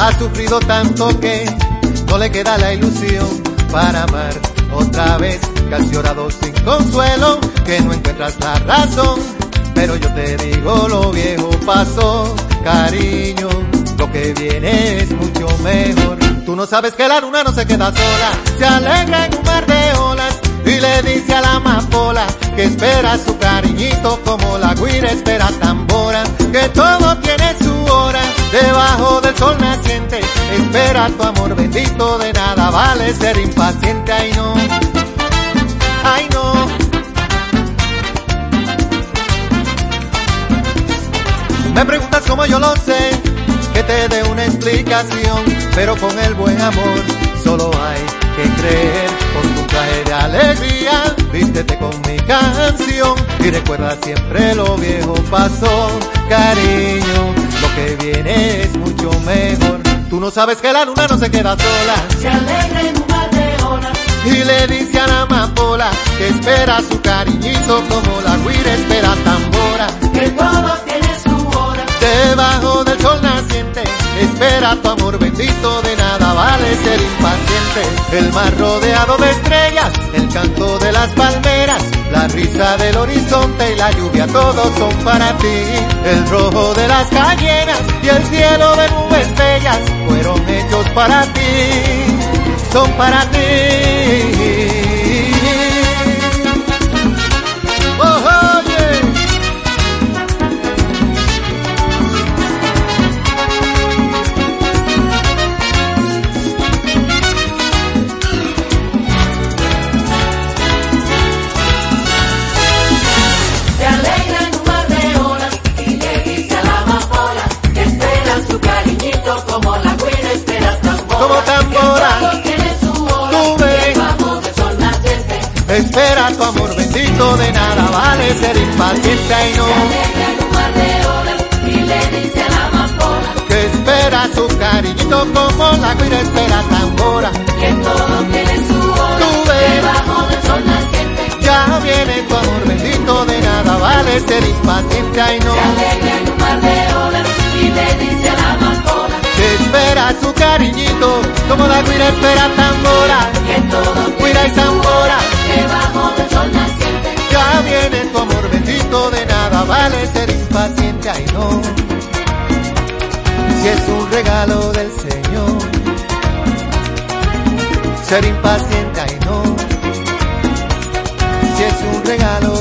S14: Ha sufrido tanto que no le queda la ilusión para amar otra vez, que has llorado sin consuelo, que no encuentras la razón. Pero yo te digo lo viejo pasó, cariño, lo que viene es mucho mejor. Tú no sabes que la luna no se queda sola, se alegra en un mar de olas y le dice a la amapola que espera su cariñito como la guira espera tambora, que todo tiene su hora debajo del sol naciente. Espera tu amor bendito, de nada vale ser impaciente, ay no, ay no. Me preguntas cómo yo lo sé, que te dé una explicación, pero con el buen amor solo hay que creer. Con tu traje de alegría, vístete con mi canción y recuerda siempre lo viejo pasó, cariño. Que viene es mucho mejor. Tú no sabes que la luna no se queda sola.
S4: Se alegra en un mar de olas.
S14: Y le dice a la amapola que espera su cariñito como la guira espera tambora.
S4: Que todo tiene su hora.
S14: Debajo del sol naciente, espera tu amor bendito, de nada vale ser impaciente. El mar rodeado de estrellas, el canto de las palmeras, la risa del horizonte y la lluvia, todos son para ti. El rojo de las cayenas y el cielo de nubes bellas, fueron hechos para ti, son para ti.
S4: Como tambora.
S14: Tú
S4: naciente.
S14: Espera tu amor bendito, de nada vale ser impaciente y no. Que espera su cariñito como la guira espera tambora.
S4: que todo tiene su hora.
S14: Tú
S4: naciente.
S14: Ya viene tu amor bendito, de nada vale ser impaciente y no.
S4: Se alegra en un de olas y le dice a la
S14: espera su cariñito, como la guira espera tambora.
S4: Y en todo
S14: cuida y tambora,
S4: que bajo del sol naciente.
S14: Ya viene tu amor bendito, de nada vale ser impaciente, ay no. Si es un regalo del Señor, ser impaciente, ay no. Si es un regalo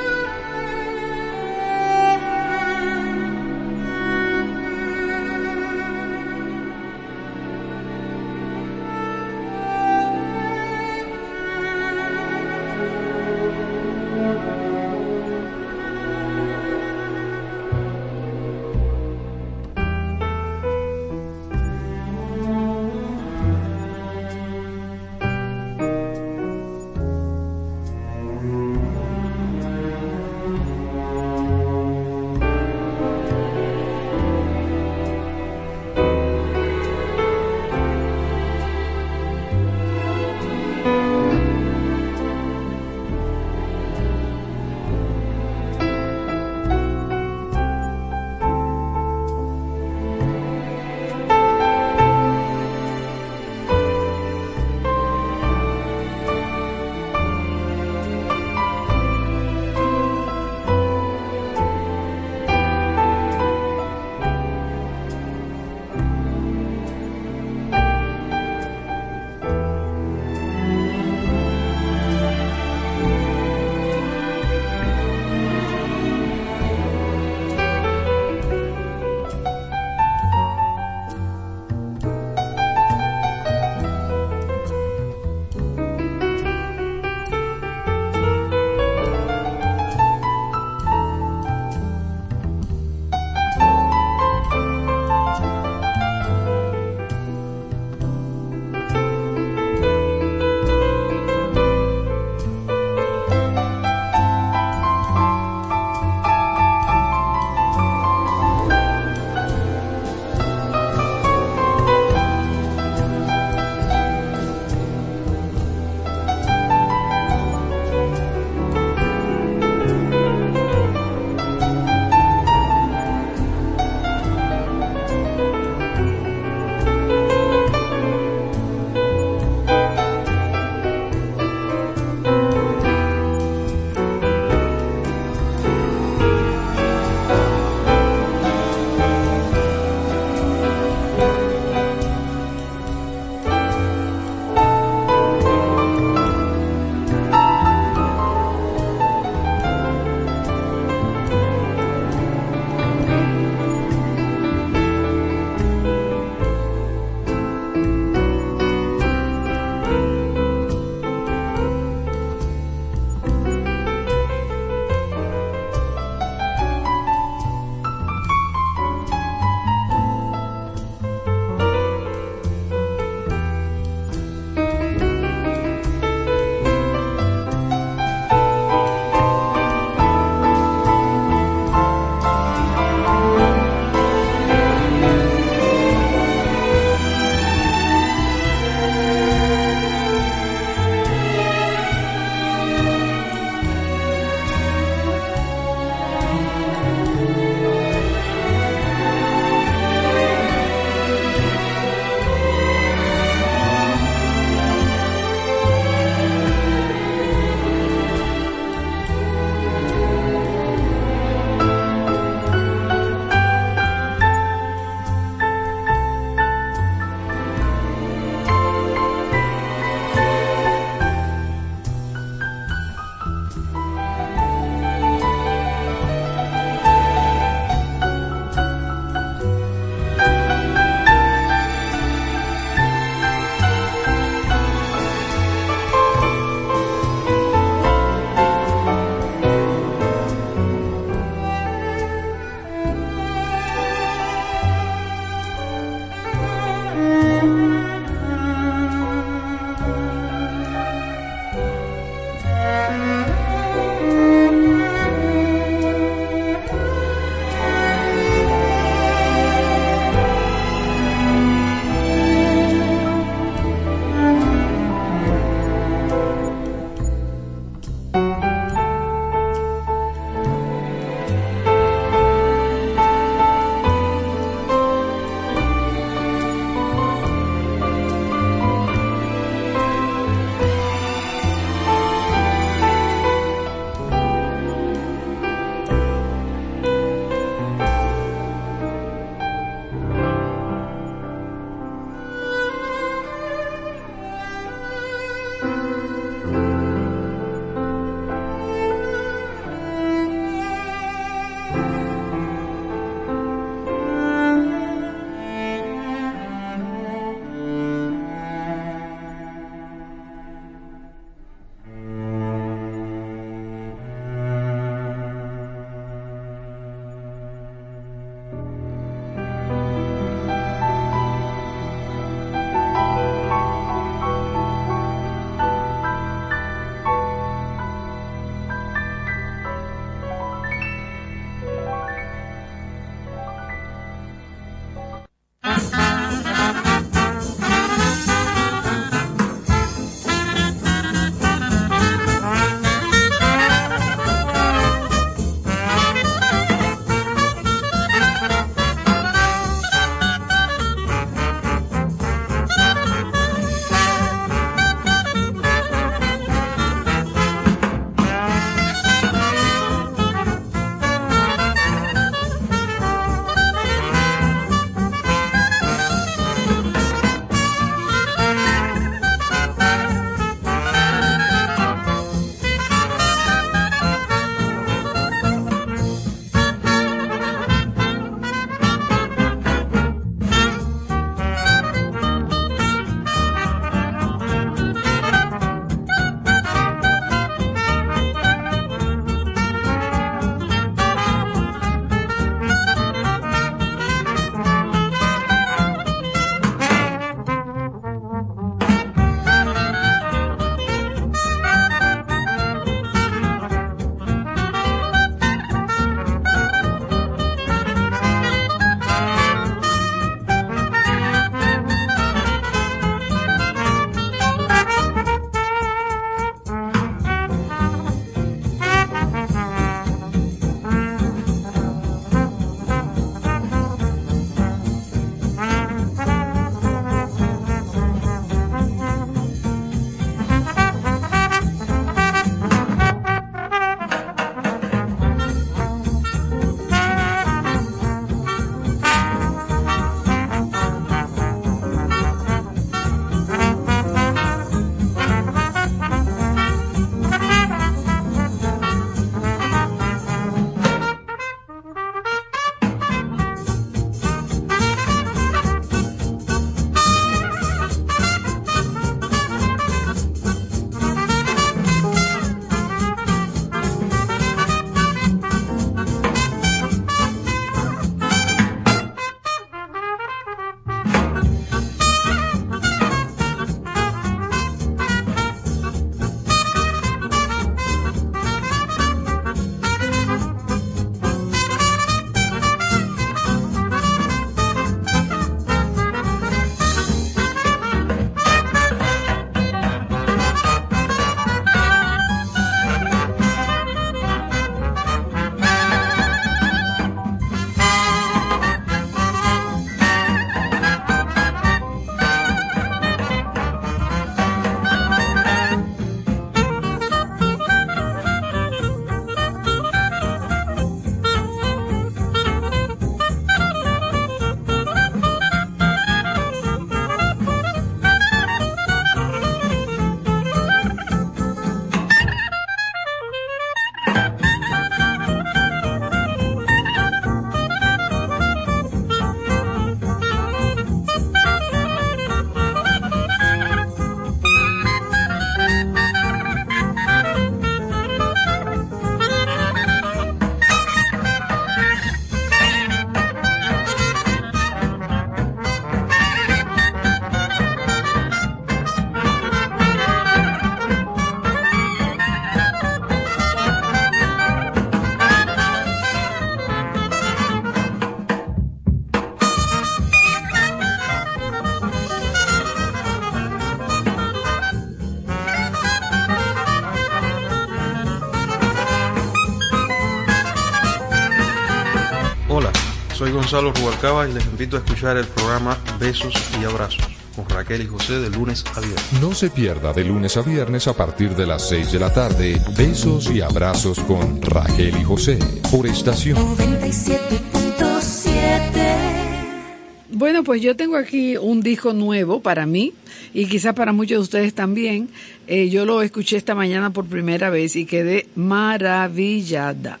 S15: Gonzalo Rubalcaba y les invito a escuchar el programa Besos y Abrazos con Raquel y José de lunes a viernes.
S16: No se pierda de lunes a viernes a partir de las 6 de la tarde Besos y Abrazos con Raquel y José por estación
S3: 97.7. Bueno, pues yo tengo aquí un disco nuevo para mí y quizás para muchos de ustedes también. Eh, yo lo escuché esta mañana por primera vez y quedé maravillada.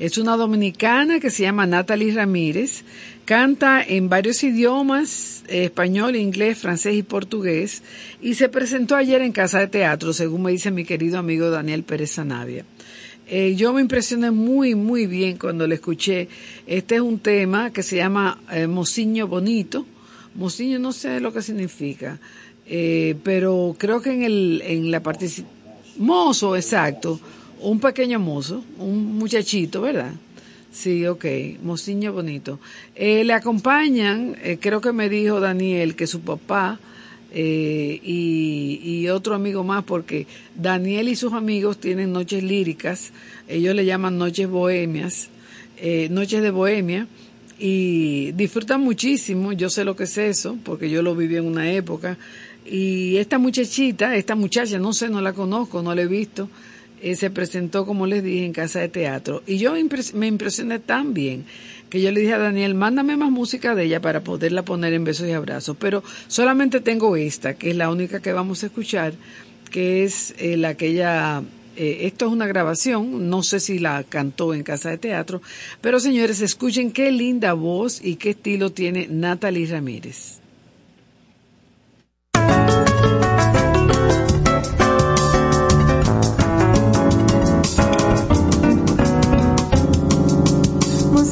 S3: Es una dominicana que se llama Natalie Ramírez. Canta en varios idiomas, eh, español, inglés, francés y portugués. Y se presentó ayer en Casa de Teatro, según me dice mi querido amigo Daniel Pérez Sanavia. Eh, yo me impresioné muy, muy bien cuando le escuché. Este es un tema que se llama eh, Mociño Bonito. Mociño no sé lo que significa, pero creo que en, el, en la participación... Mozo, exacto un pequeño mozo, un muchachito, ¿verdad? Sí, ok, mociño bonito. Eh, le acompañan, eh, creo que me dijo Daniel que su papá eh, y, y, otro amigo más, porque Daniel y sus amigos tienen noches líricas, ellos le llaman noches bohemias, noches de bohemia, y disfrutan muchísimo, yo sé lo que es eso, porque yo lo viví en una época, y esta muchachita, esta muchacha, no sé, no la conozco, no la he visto, eh, se presentó, como les dije, en casa de teatro. Y yo me impresioné tan bien que yo le dije a Daniel, mándame más música de ella para poderla poner en besos y abrazos. Pero solamente tengo esta, que es la única que vamos a escuchar, que es eh, la que ella... Eh, esto es una grabación, no sé si la cantó en casa de teatro, pero señores, escuchen qué linda voz y qué estilo tiene Natalie Ramírez.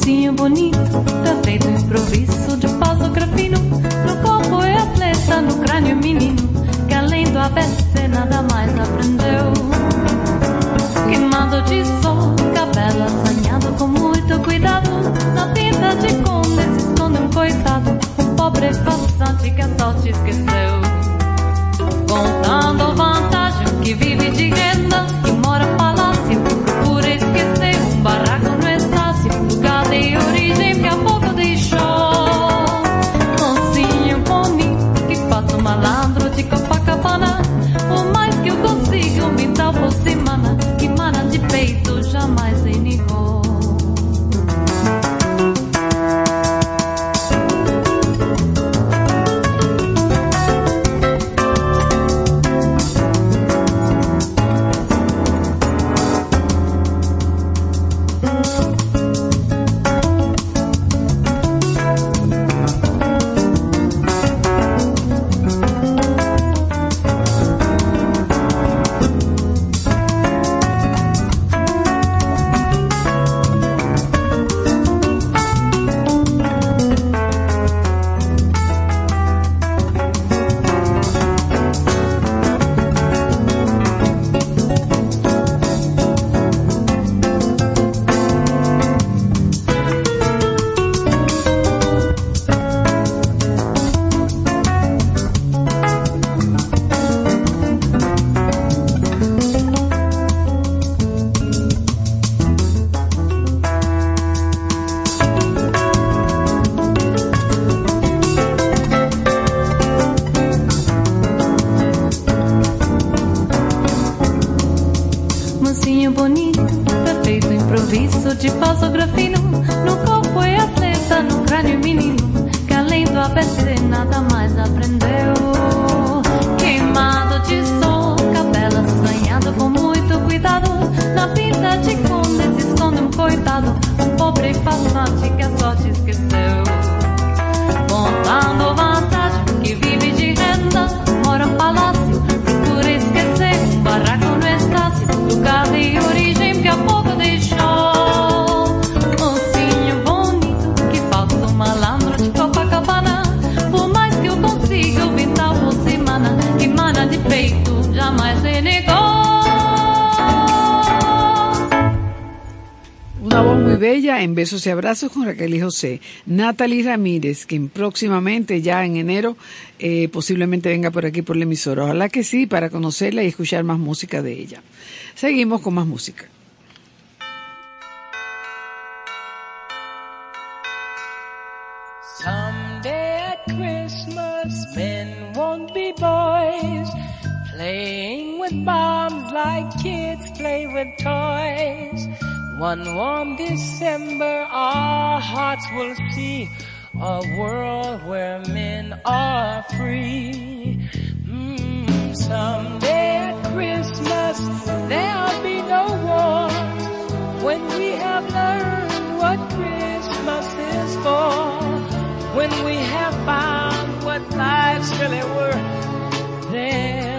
S17: Mocinho bonito, tá feito improviso de pausa grafino. No corpo é atleta, no crânio menino, que além do ABC nada mais aprendeu. Queimado de sol, cabelo assanhado com muito cuidado. Na tinta de conde se esconde um coitado, um pobre passante que a sorte esqueceu. Contando vantagem que vive de renda que
S3: Bella en Besos y Abrazos con Raquel y José. Natalie Ramírez, quien próximamente, ya en enero, eh, posiblemente venga por aquí por la emisora. Ojalá que sí, para conocerla y escuchar más música de ella. Seguimos con más música.
S18: Someday at Christmas, men won't be boys, playing with bombs like kids play with toys. One warm December, our hearts will see a world where men are free. Mm, someday at Christmas, there'll be no war. When we have learned what Christmas is for. When we have found what life's really worth, there'll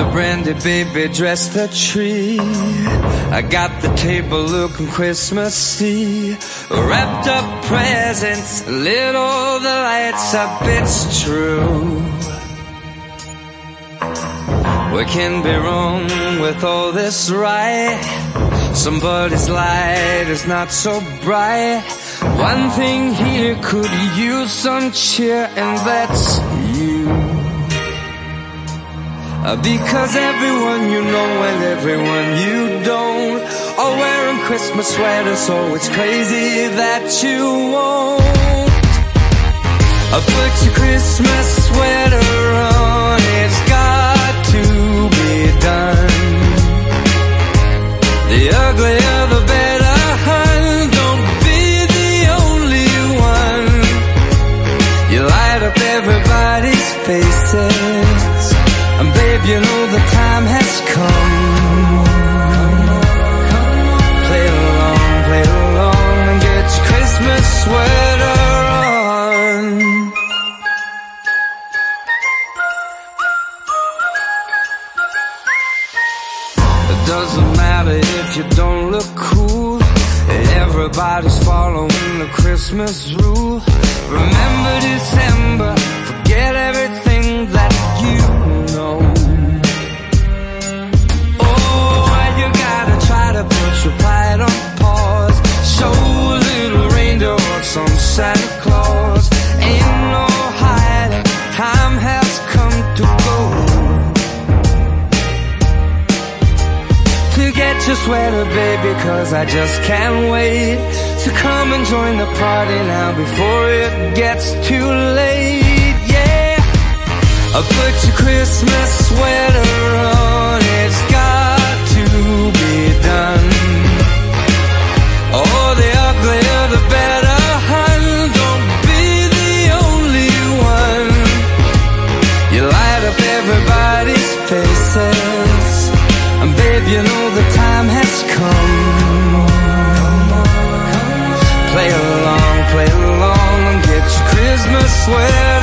S6: the brandy, baby, dressed the tree. I got the table looking Christmassy. Wrapped up presents, lit all the lights up, it's true. We can be wrong with all this right. Somebody's light is not so bright. One thing here could use some cheer, and that's Because everyone you know and everyone you don't are wearing Christmas sweaters, so it's crazy that you won't. Uh, Put your Christmas sweater on, it's got to be done. The uglier you know the time has come. Play along, play along, and get your Christmas sweater on. It doesn't matter if you don't look cool. Everybody's following the Christmas rule. Remember December, forget everything that on pause. Show a little Santa Claus. No hiding, time has come to go. to get your sweater, baby, cause I just can't wait to come and join the party now before it gets too late, yeah. I put your Christmas sweater on, it's got to be done. You know the time has come. Play along, play along, and get your Christmas sweater.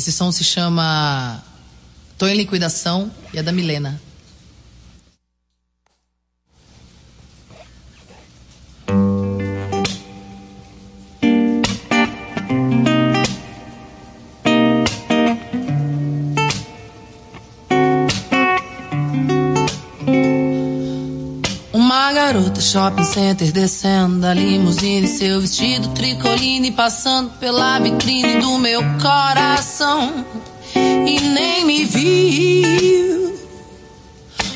S19: Esse som se chama Tô em Liquidação e é da Milena. Shopping center descendo da limusine, seu vestido tricoline passando pela vitrine do meu coração e nem me viu.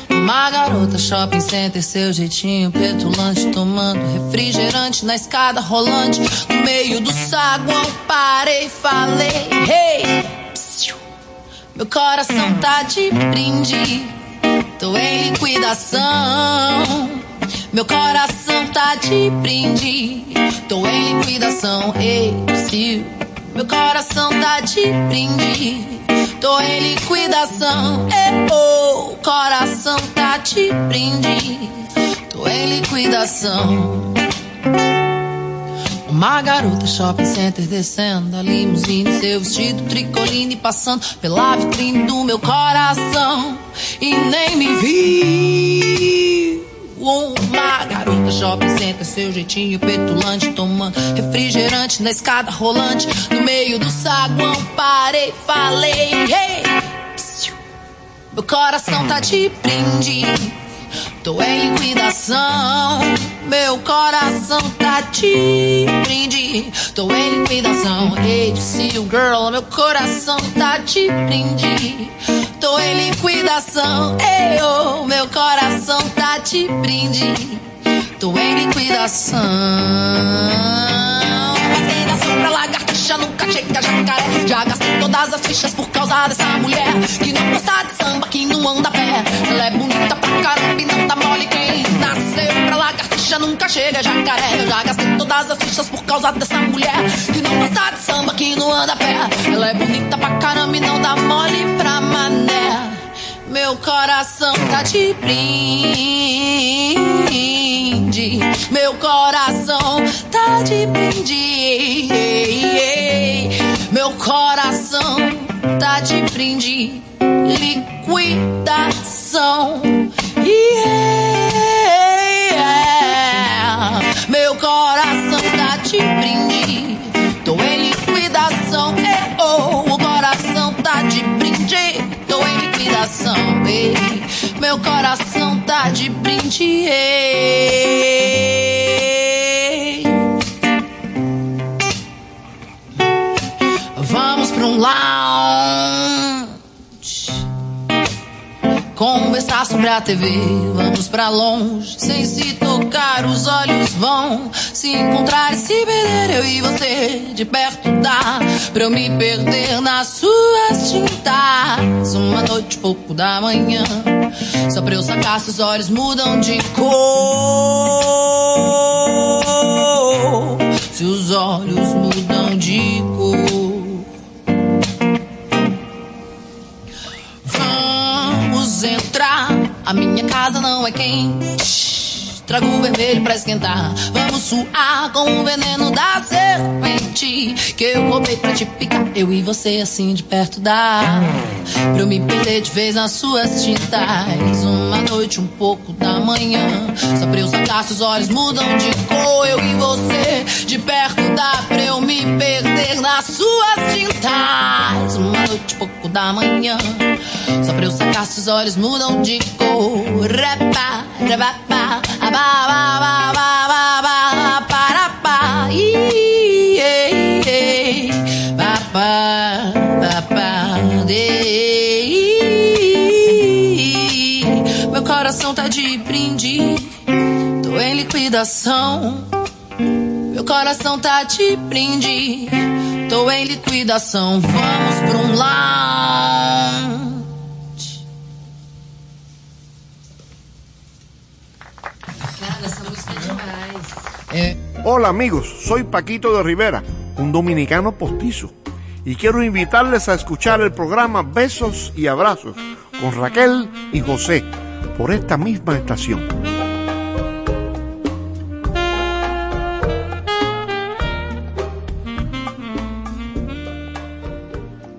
S19: Uma garota shopping center, seu jeitinho petulante, tomando refrigerante na escada rolante, no meio do saguão parei, falei, hey, meu coração tá de brinde, tô em liquidação. Meu coração tá de brinde, tô em liquidação, ei, psiu. Meu coração tá de brinde, tô em liquidação, ei, oh, coração tá de brinde, tô em liquidação. Uma garota shopping center descendo da limusine, seu vestido tricoline passando pela vitrine do meu coração e nem me viu. Uma garota shopping center, seu jeitinho petulante, tomando refrigerante na escada rolante, no meio do saguão parei, falei, hey, meu coração tá de brinde. Tô em liquidação, meu coração tá de brinde. Tô em liquidação, hey, see you girl, meu coração tá de brinde. Tô em liquidação, ei, oh, meu coração tá de brinde. Tô em liquidação. Da sombra, lagartixa, nunca chega jacaré. Já gastei todas as fichas por causa dessa mulher. Que não gosta de samba, que não anda a pé. Ela é bonita pra caramba e não lagartixa, nunca chega jacaré. Eu já gastei todas as fichas por causa dessa mulher. Que não gosta de samba, que não anda a pé. Ela é bonita pra caramba e não dá mole pra mané. Meu coração tá de brinde. Meu coração tá de brinde. Meu coração tá de brinde. Liquidação. Yeah. Coração tá de brinde. Tô em liquidação. Eh, oh, o coração tá de brinde. Tô em liquidação. ei. Meu coração tá de brinde. ei. Vamos pra um lounge. Sobre a TV, vamos pra longe, sem se tocar, os olhos vão se encontrar e se perder. Eu e você de perto dá pra eu me perder nas suas tintas. Uma noite, pouco da manhã, só pra eu sacar se os olhos mudam de cor. Se os olhos mudam de cor. Entrar. A minha casa não é quente. Trago vermelho pra esquentar. Vamos suar com o veneno da serpente. Que eu roubei pra te picar. Eu e você assim de perto dá. Pra eu me perder de vez nas suas tintas. Uma noite, um pouco da manhã. Só pra eu sacar se os olhos mudam de cor. Eu e você de perto dá. Pra eu me perder nas suas tintas. Uma noite, um pouco da manhã. Só pra eu sacar se os olhos mudam de cor. Repa, repapa, ababababababa, Meu coração tá de brinde, tô em liquidação. Meu coração tá de brinde, tô em liquidação. Vamos pra um lounge. Demais.
S20: Hola amigos, soy Paquito de Rivera, un dominicano postizo, y quiero invitarles a escuchar el programa Besos y Abrazos con Raquel y José por esta misma estación.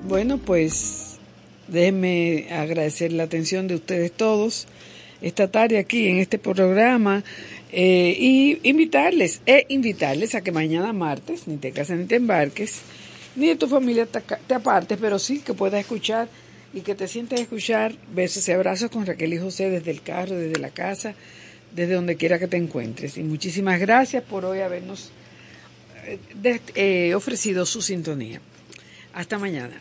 S3: Bueno, pues déjenme agradecer la atención de ustedes todos esta tarde aquí en este programa eh, y invitarles, e invitarles a que mañana martes ni te cases ni te embarques, ni de tu familia te, te apartes, pero sí que puedas escuchar y que te sientas escuchar besos y abrazos con Raquel y José desde el carro, desde la casa, desde donde quiera que te encuentres. Y muchísimas gracias por hoy habernos eh, eh, ofrecido su sintonía. Hasta mañana.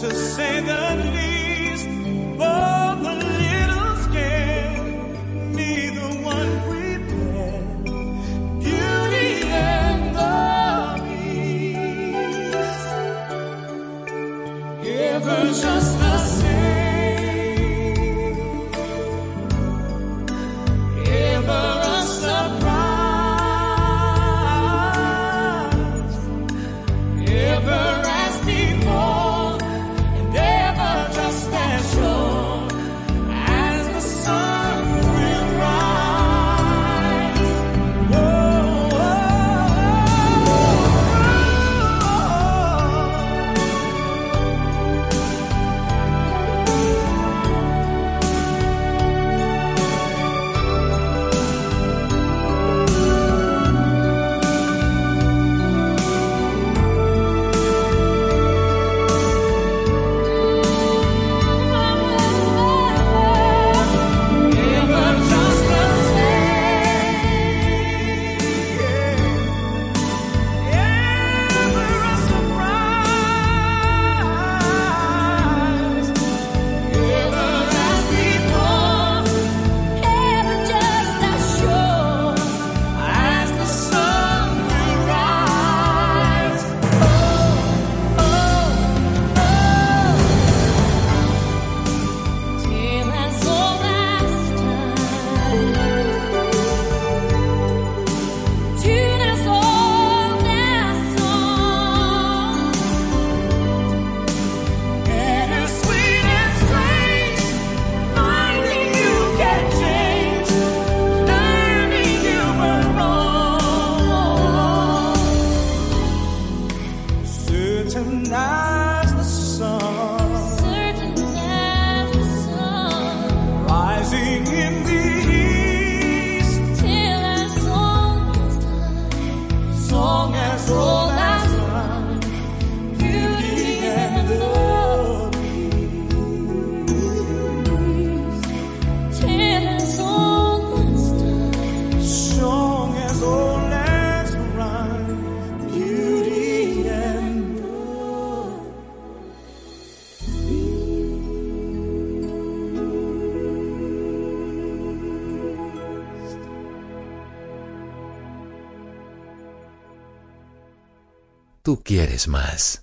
S18: to say the least.
S21: Tú quieres más.